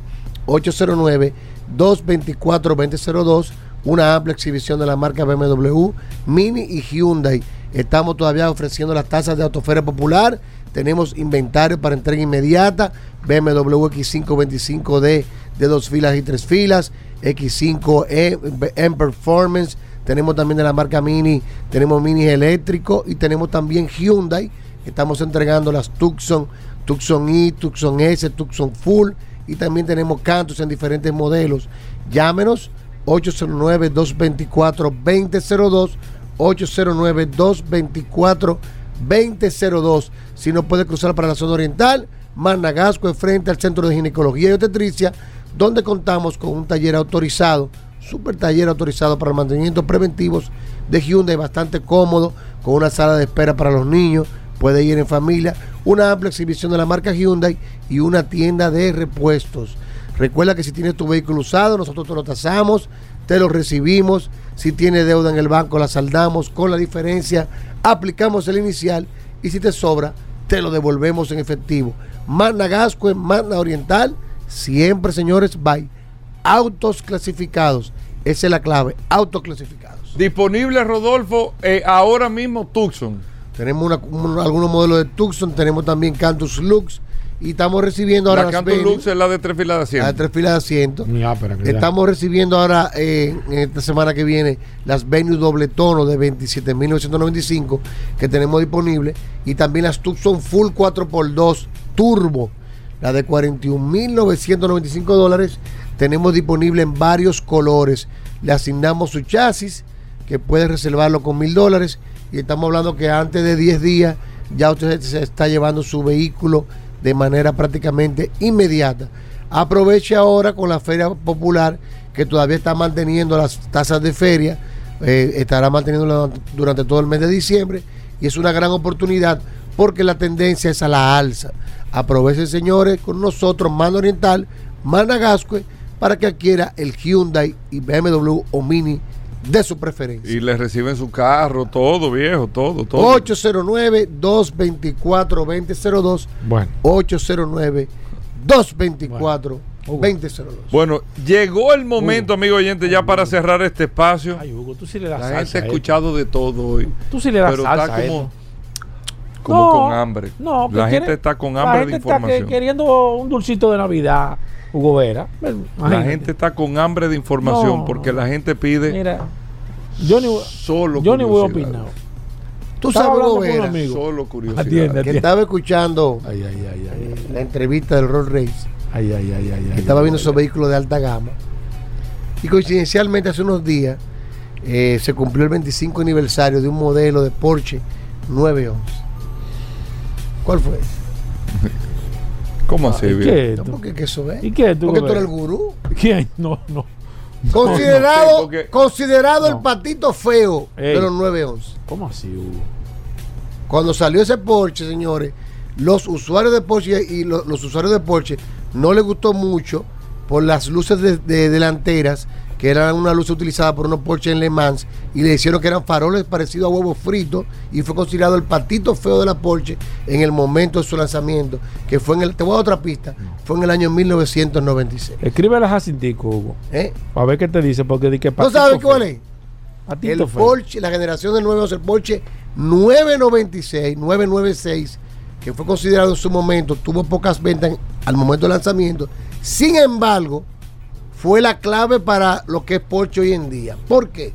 809-224-2002, una amplia exhibición de la marca BMW, Mini y Hyundai. Estamos todavía ofreciendo las tasas de Autofera Popular. Tenemos inventario para entrega inmediata. BMW X525D de dos filas y tres filas. X5E en Performance. Tenemos también de la marca Mini. Tenemos Mini eléctrico y tenemos también Hyundai. Estamos entregando las Tucson, Tucson E, Tucson S, Tucson Full. Y también tenemos Cantos en diferentes modelos. Llámenos 809-224-2002. 809-224-2002. Si no puede cruzar para la zona oriental, Managasco, frente al Centro de Ginecología y Obstetricia, donde contamos con un taller autorizado, super taller autorizado para mantenimientos preventivos de Hyundai, bastante cómodo, con una sala de espera para los niños, puede ir en familia, una amplia exhibición de la marca Hyundai y una tienda de repuestos. Recuerda que si tienes tu vehículo usado, nosotros te lo tasamos, te lo recibimos. Si tiene deuda en el banco, la saldamos con la diferencia, aplicamos el inicial y si te sobra, te lo devolvemos en efectivo. Magna Gasco en Magna Oriental, siempre señores, bye. Autos clasificados, esa es la clave, autos clasificados. Disponible, Rodolfo, eh, ahora mismo Tucson. Tenemos una- un- algunos modelos de Tucson, tenemos también Cantus Lux y estamos recibiendo ahora La las Canto Venue, Lux es la de tres filas de la de asiento. tres filas de asiento. Que ya. Estamos recibiendo ahora eh, en esta semana que viene las Venue doble tono de 27.995 que tenemos disponibles y también las Tucson Full 4x2 Turbo, la de 41.995 dólares. Tenemos disponible en varios colores. Le asignamos su chasis que puede reservarlo con mil dólares y estamos hablando que antes de 10 días ya usted se está llevando su vehículo de manera prácticamente inmediata. Aproveche ahora con la feria popular que todavía está manteniendo las tasas de feria, eh, estará manteniendo durante todo el mes de diciembre y es una gran oportunidad porque la tendencia es a la alza. Aprovechen señores con nosotros, Mano Oriental, Managascue, para que adquiera el Hyundai y BMW o Mini de su preferencia. Y le reciben su carro, todo, viejo, todo, todo. 809-224-2002. Bueno. 809-224-2002. Bueno, llegó el momento, amigo oyente, ya para cerrar este espacio. Ay, Hugo, tú sí le das La salsa gente ha escuchado de todo hoy. Tú sí le das pero salsa está como, como No, con hambre. No, la quiere- gente está con la hambre gente de está que- información. queriendo un dulcito de Navidad, Hugo Vera. La gente está con hambre de información No. porque la gente pide Mira, yo ni, solo yo ni voy a opinar. Tú sabes, Hugo Vera, amigo. Solo curiosidad. Atiende, que atiende. estaba escuchando Ay, ay, ay, ay. la entrevista del Rolls Race, Ay, ay, ay, ay, que ay, estaba viendo ay, esos vehículos de alta gama. Y coincidencialmente hace unos días eh, se cumplió el 25 aniversario de un modelo de Porsche 911. ¿Cuál fue? ¿Cómo así, ¿Y qué? No, tú? porque que eso es. ¿Y qué tú, Porque tú eres el gurú. ¿Quién? No, no. Considerado, no, porque- considerado No. el patito feo Ey. de los 911. ¿Cómo así, Hugo? Cuando salió ese Porsche, señores, los usuarios de Porsche y lo- los, usuarios de Porsche no les gustó mucho por las luces de, de delanteras, que eran una luz utilizada por unos Porsche en Le Mans, y le hicieron que eran faroles parecidos a huevos fritos, y fue considerado el patito feo de la Porsche en el momento de su lanzamiento, que fue en el, te voy a dar otra pista, fue en el año 1996. Escríbele a Jacintico, Hugo. ¿eh? A ver qué te dice, porque di que ¿No sabes cuál es? Patito el feo. Porsche, la generación del 911, el Porsche 996, 996, que fue considerado en su momento, tuvo pocas ventas en- al momento del lanzamiento. Sin embargo, fue la clave para lo que es Porsche hoy en día. ¿Por qué?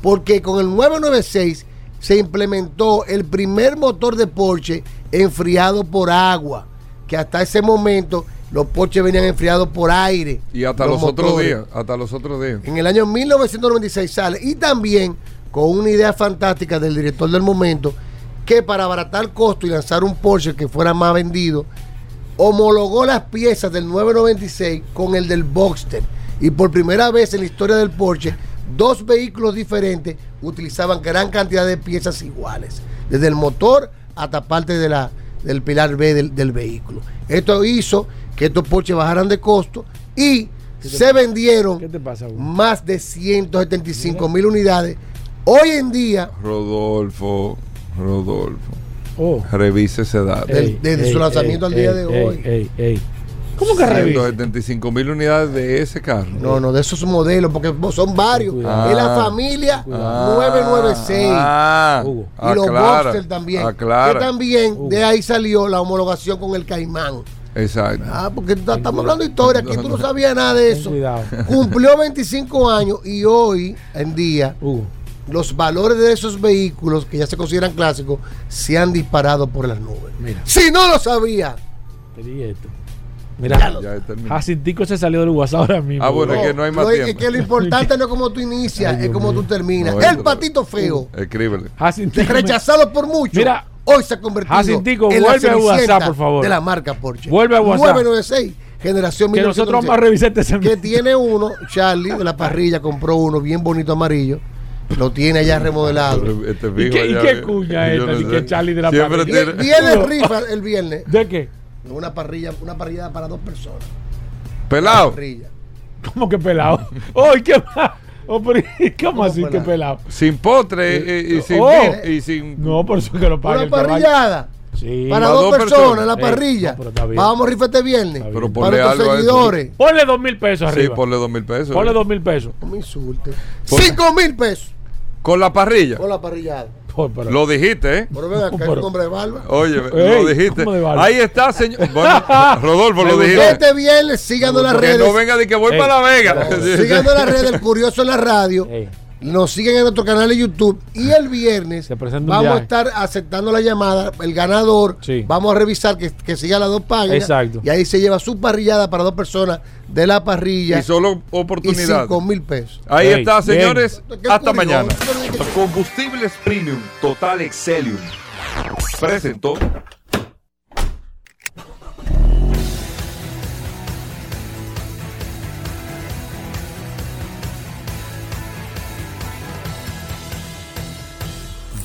Porque con el 996 se implementó el primer motor de Porsche enfriado por agua, que hasta ese momento los Porsche venían enfriados por aire. Y hasta los, otros motores. días, hasta los otros días. En el año 1996 sale y también con una idea fantástica del director del momento que para abaratar el costo y lanzar un Porsche que fuera más vendido, homologó las piezas del 996 con el del Boxster. Y por primera vez en la historia del Porsche, dos vehículos diferentes utilizaban gran cantidad de piezas iguales, desde el motor hasta parte de la, del pilar B del, del vehículo. Esto hizo que estos Porsche bajaran de costo y se vendieron más de 175 mil unidades. Hoy en día, Rodolfo, Rodolfo, Oh. revise ese dato. Desde su lanzamiento al día de hoy. ¿Cómo que revisa? 175 mil unidades de ese carro. no, no, de esos modelos, porque son varios. Es la Ah. familia Ah, 996. Ah, Hugo. y los aclara, Boxster también. aclara. Que también Hugo. de ahí salió la homologación con el Caimán. Exacto. Ah, porque estamos hablando de historia, aquí tú no sabías nada de eso. cuidado. Cumplió 25 años y hoy en día Hugo. los valores de esos vehículos que ya se consideran clásicos se han disparado por las nubes. Mira. Si no lo sabía, ¿Qué di esto? Mira. Jacintico se salió del WhatsApp ahora mismo. Ah, bueno, es que no hay más lo- es tiempo. que lo importante no es como tú inicias, Ay, es mío. tú terminas. No, el patito feo, Escríbele. Jacintico. rechazado por muchos, Mira, hoy se ha convertido Jacintico, en la vuelve a WhatsApp, por favor. de la marca Porsche. Vuelve a WhatsApp. 996, generación Que nosotros vamos a 1996. revisar este que tiene uno, Charlie de la parrilla compró uno bien bonito amarillo, lo tiene allá remodelado. Este ¿Y fijo qué, y qué cuña esta? no ¿Y sé. Charlie de la Siempre parrilla? tiene- Viene rifa el viernes, ¿De qué? Una parrilla, una parrilla para dos personas. Pelado. Parrilla. ¿Cómo que pelado? ¡Ay, qué! Oh, pero, ¿Cómo ¿Cómo así que pelado? pelado? Sin potre eh, y sin Oh. y sin No, por eso que lo pague Una parrillada. Sí. Para Para dos, dos personas, personas. en la Ey, parrilla. no, está bien. Vamos a rifar este viernes. Pero Para ponle nuestros algo seguidores. Ponle dos mil pesos Sí, arriba. ponle dos mil pesos. Ponle dos mil pesos. No me insulte. Por- Cinco mil pesos Con la parrilla. con la parrillada. Pero- Lo dijiste, ¿eh? Pero ven acá, un hombre de barba. Oye, Ey, lo dijiste. Ahí está, señor. Bueno, Rodolfo, lo dijiste. Este viernes, síganos las Que redes. no venga de que voy Ey. para La Vega. Síganos en las redes del Curioso en la radio. Ey. Nos siguen en nuestro canal de YouTube. Y el viernes vamos a estar aceptando la llamada. El ganador. Sí. Vamos a revisar que, que siga las dos páginas. Exacto. Y ahí se lleva su parrillada para dos personas de la parrilla. Y solo y oportunidad. cinco mil pesos. Ahí está, señores. Hasta curioso. mañana. Combustibles Premium Total Excelium. Presentó.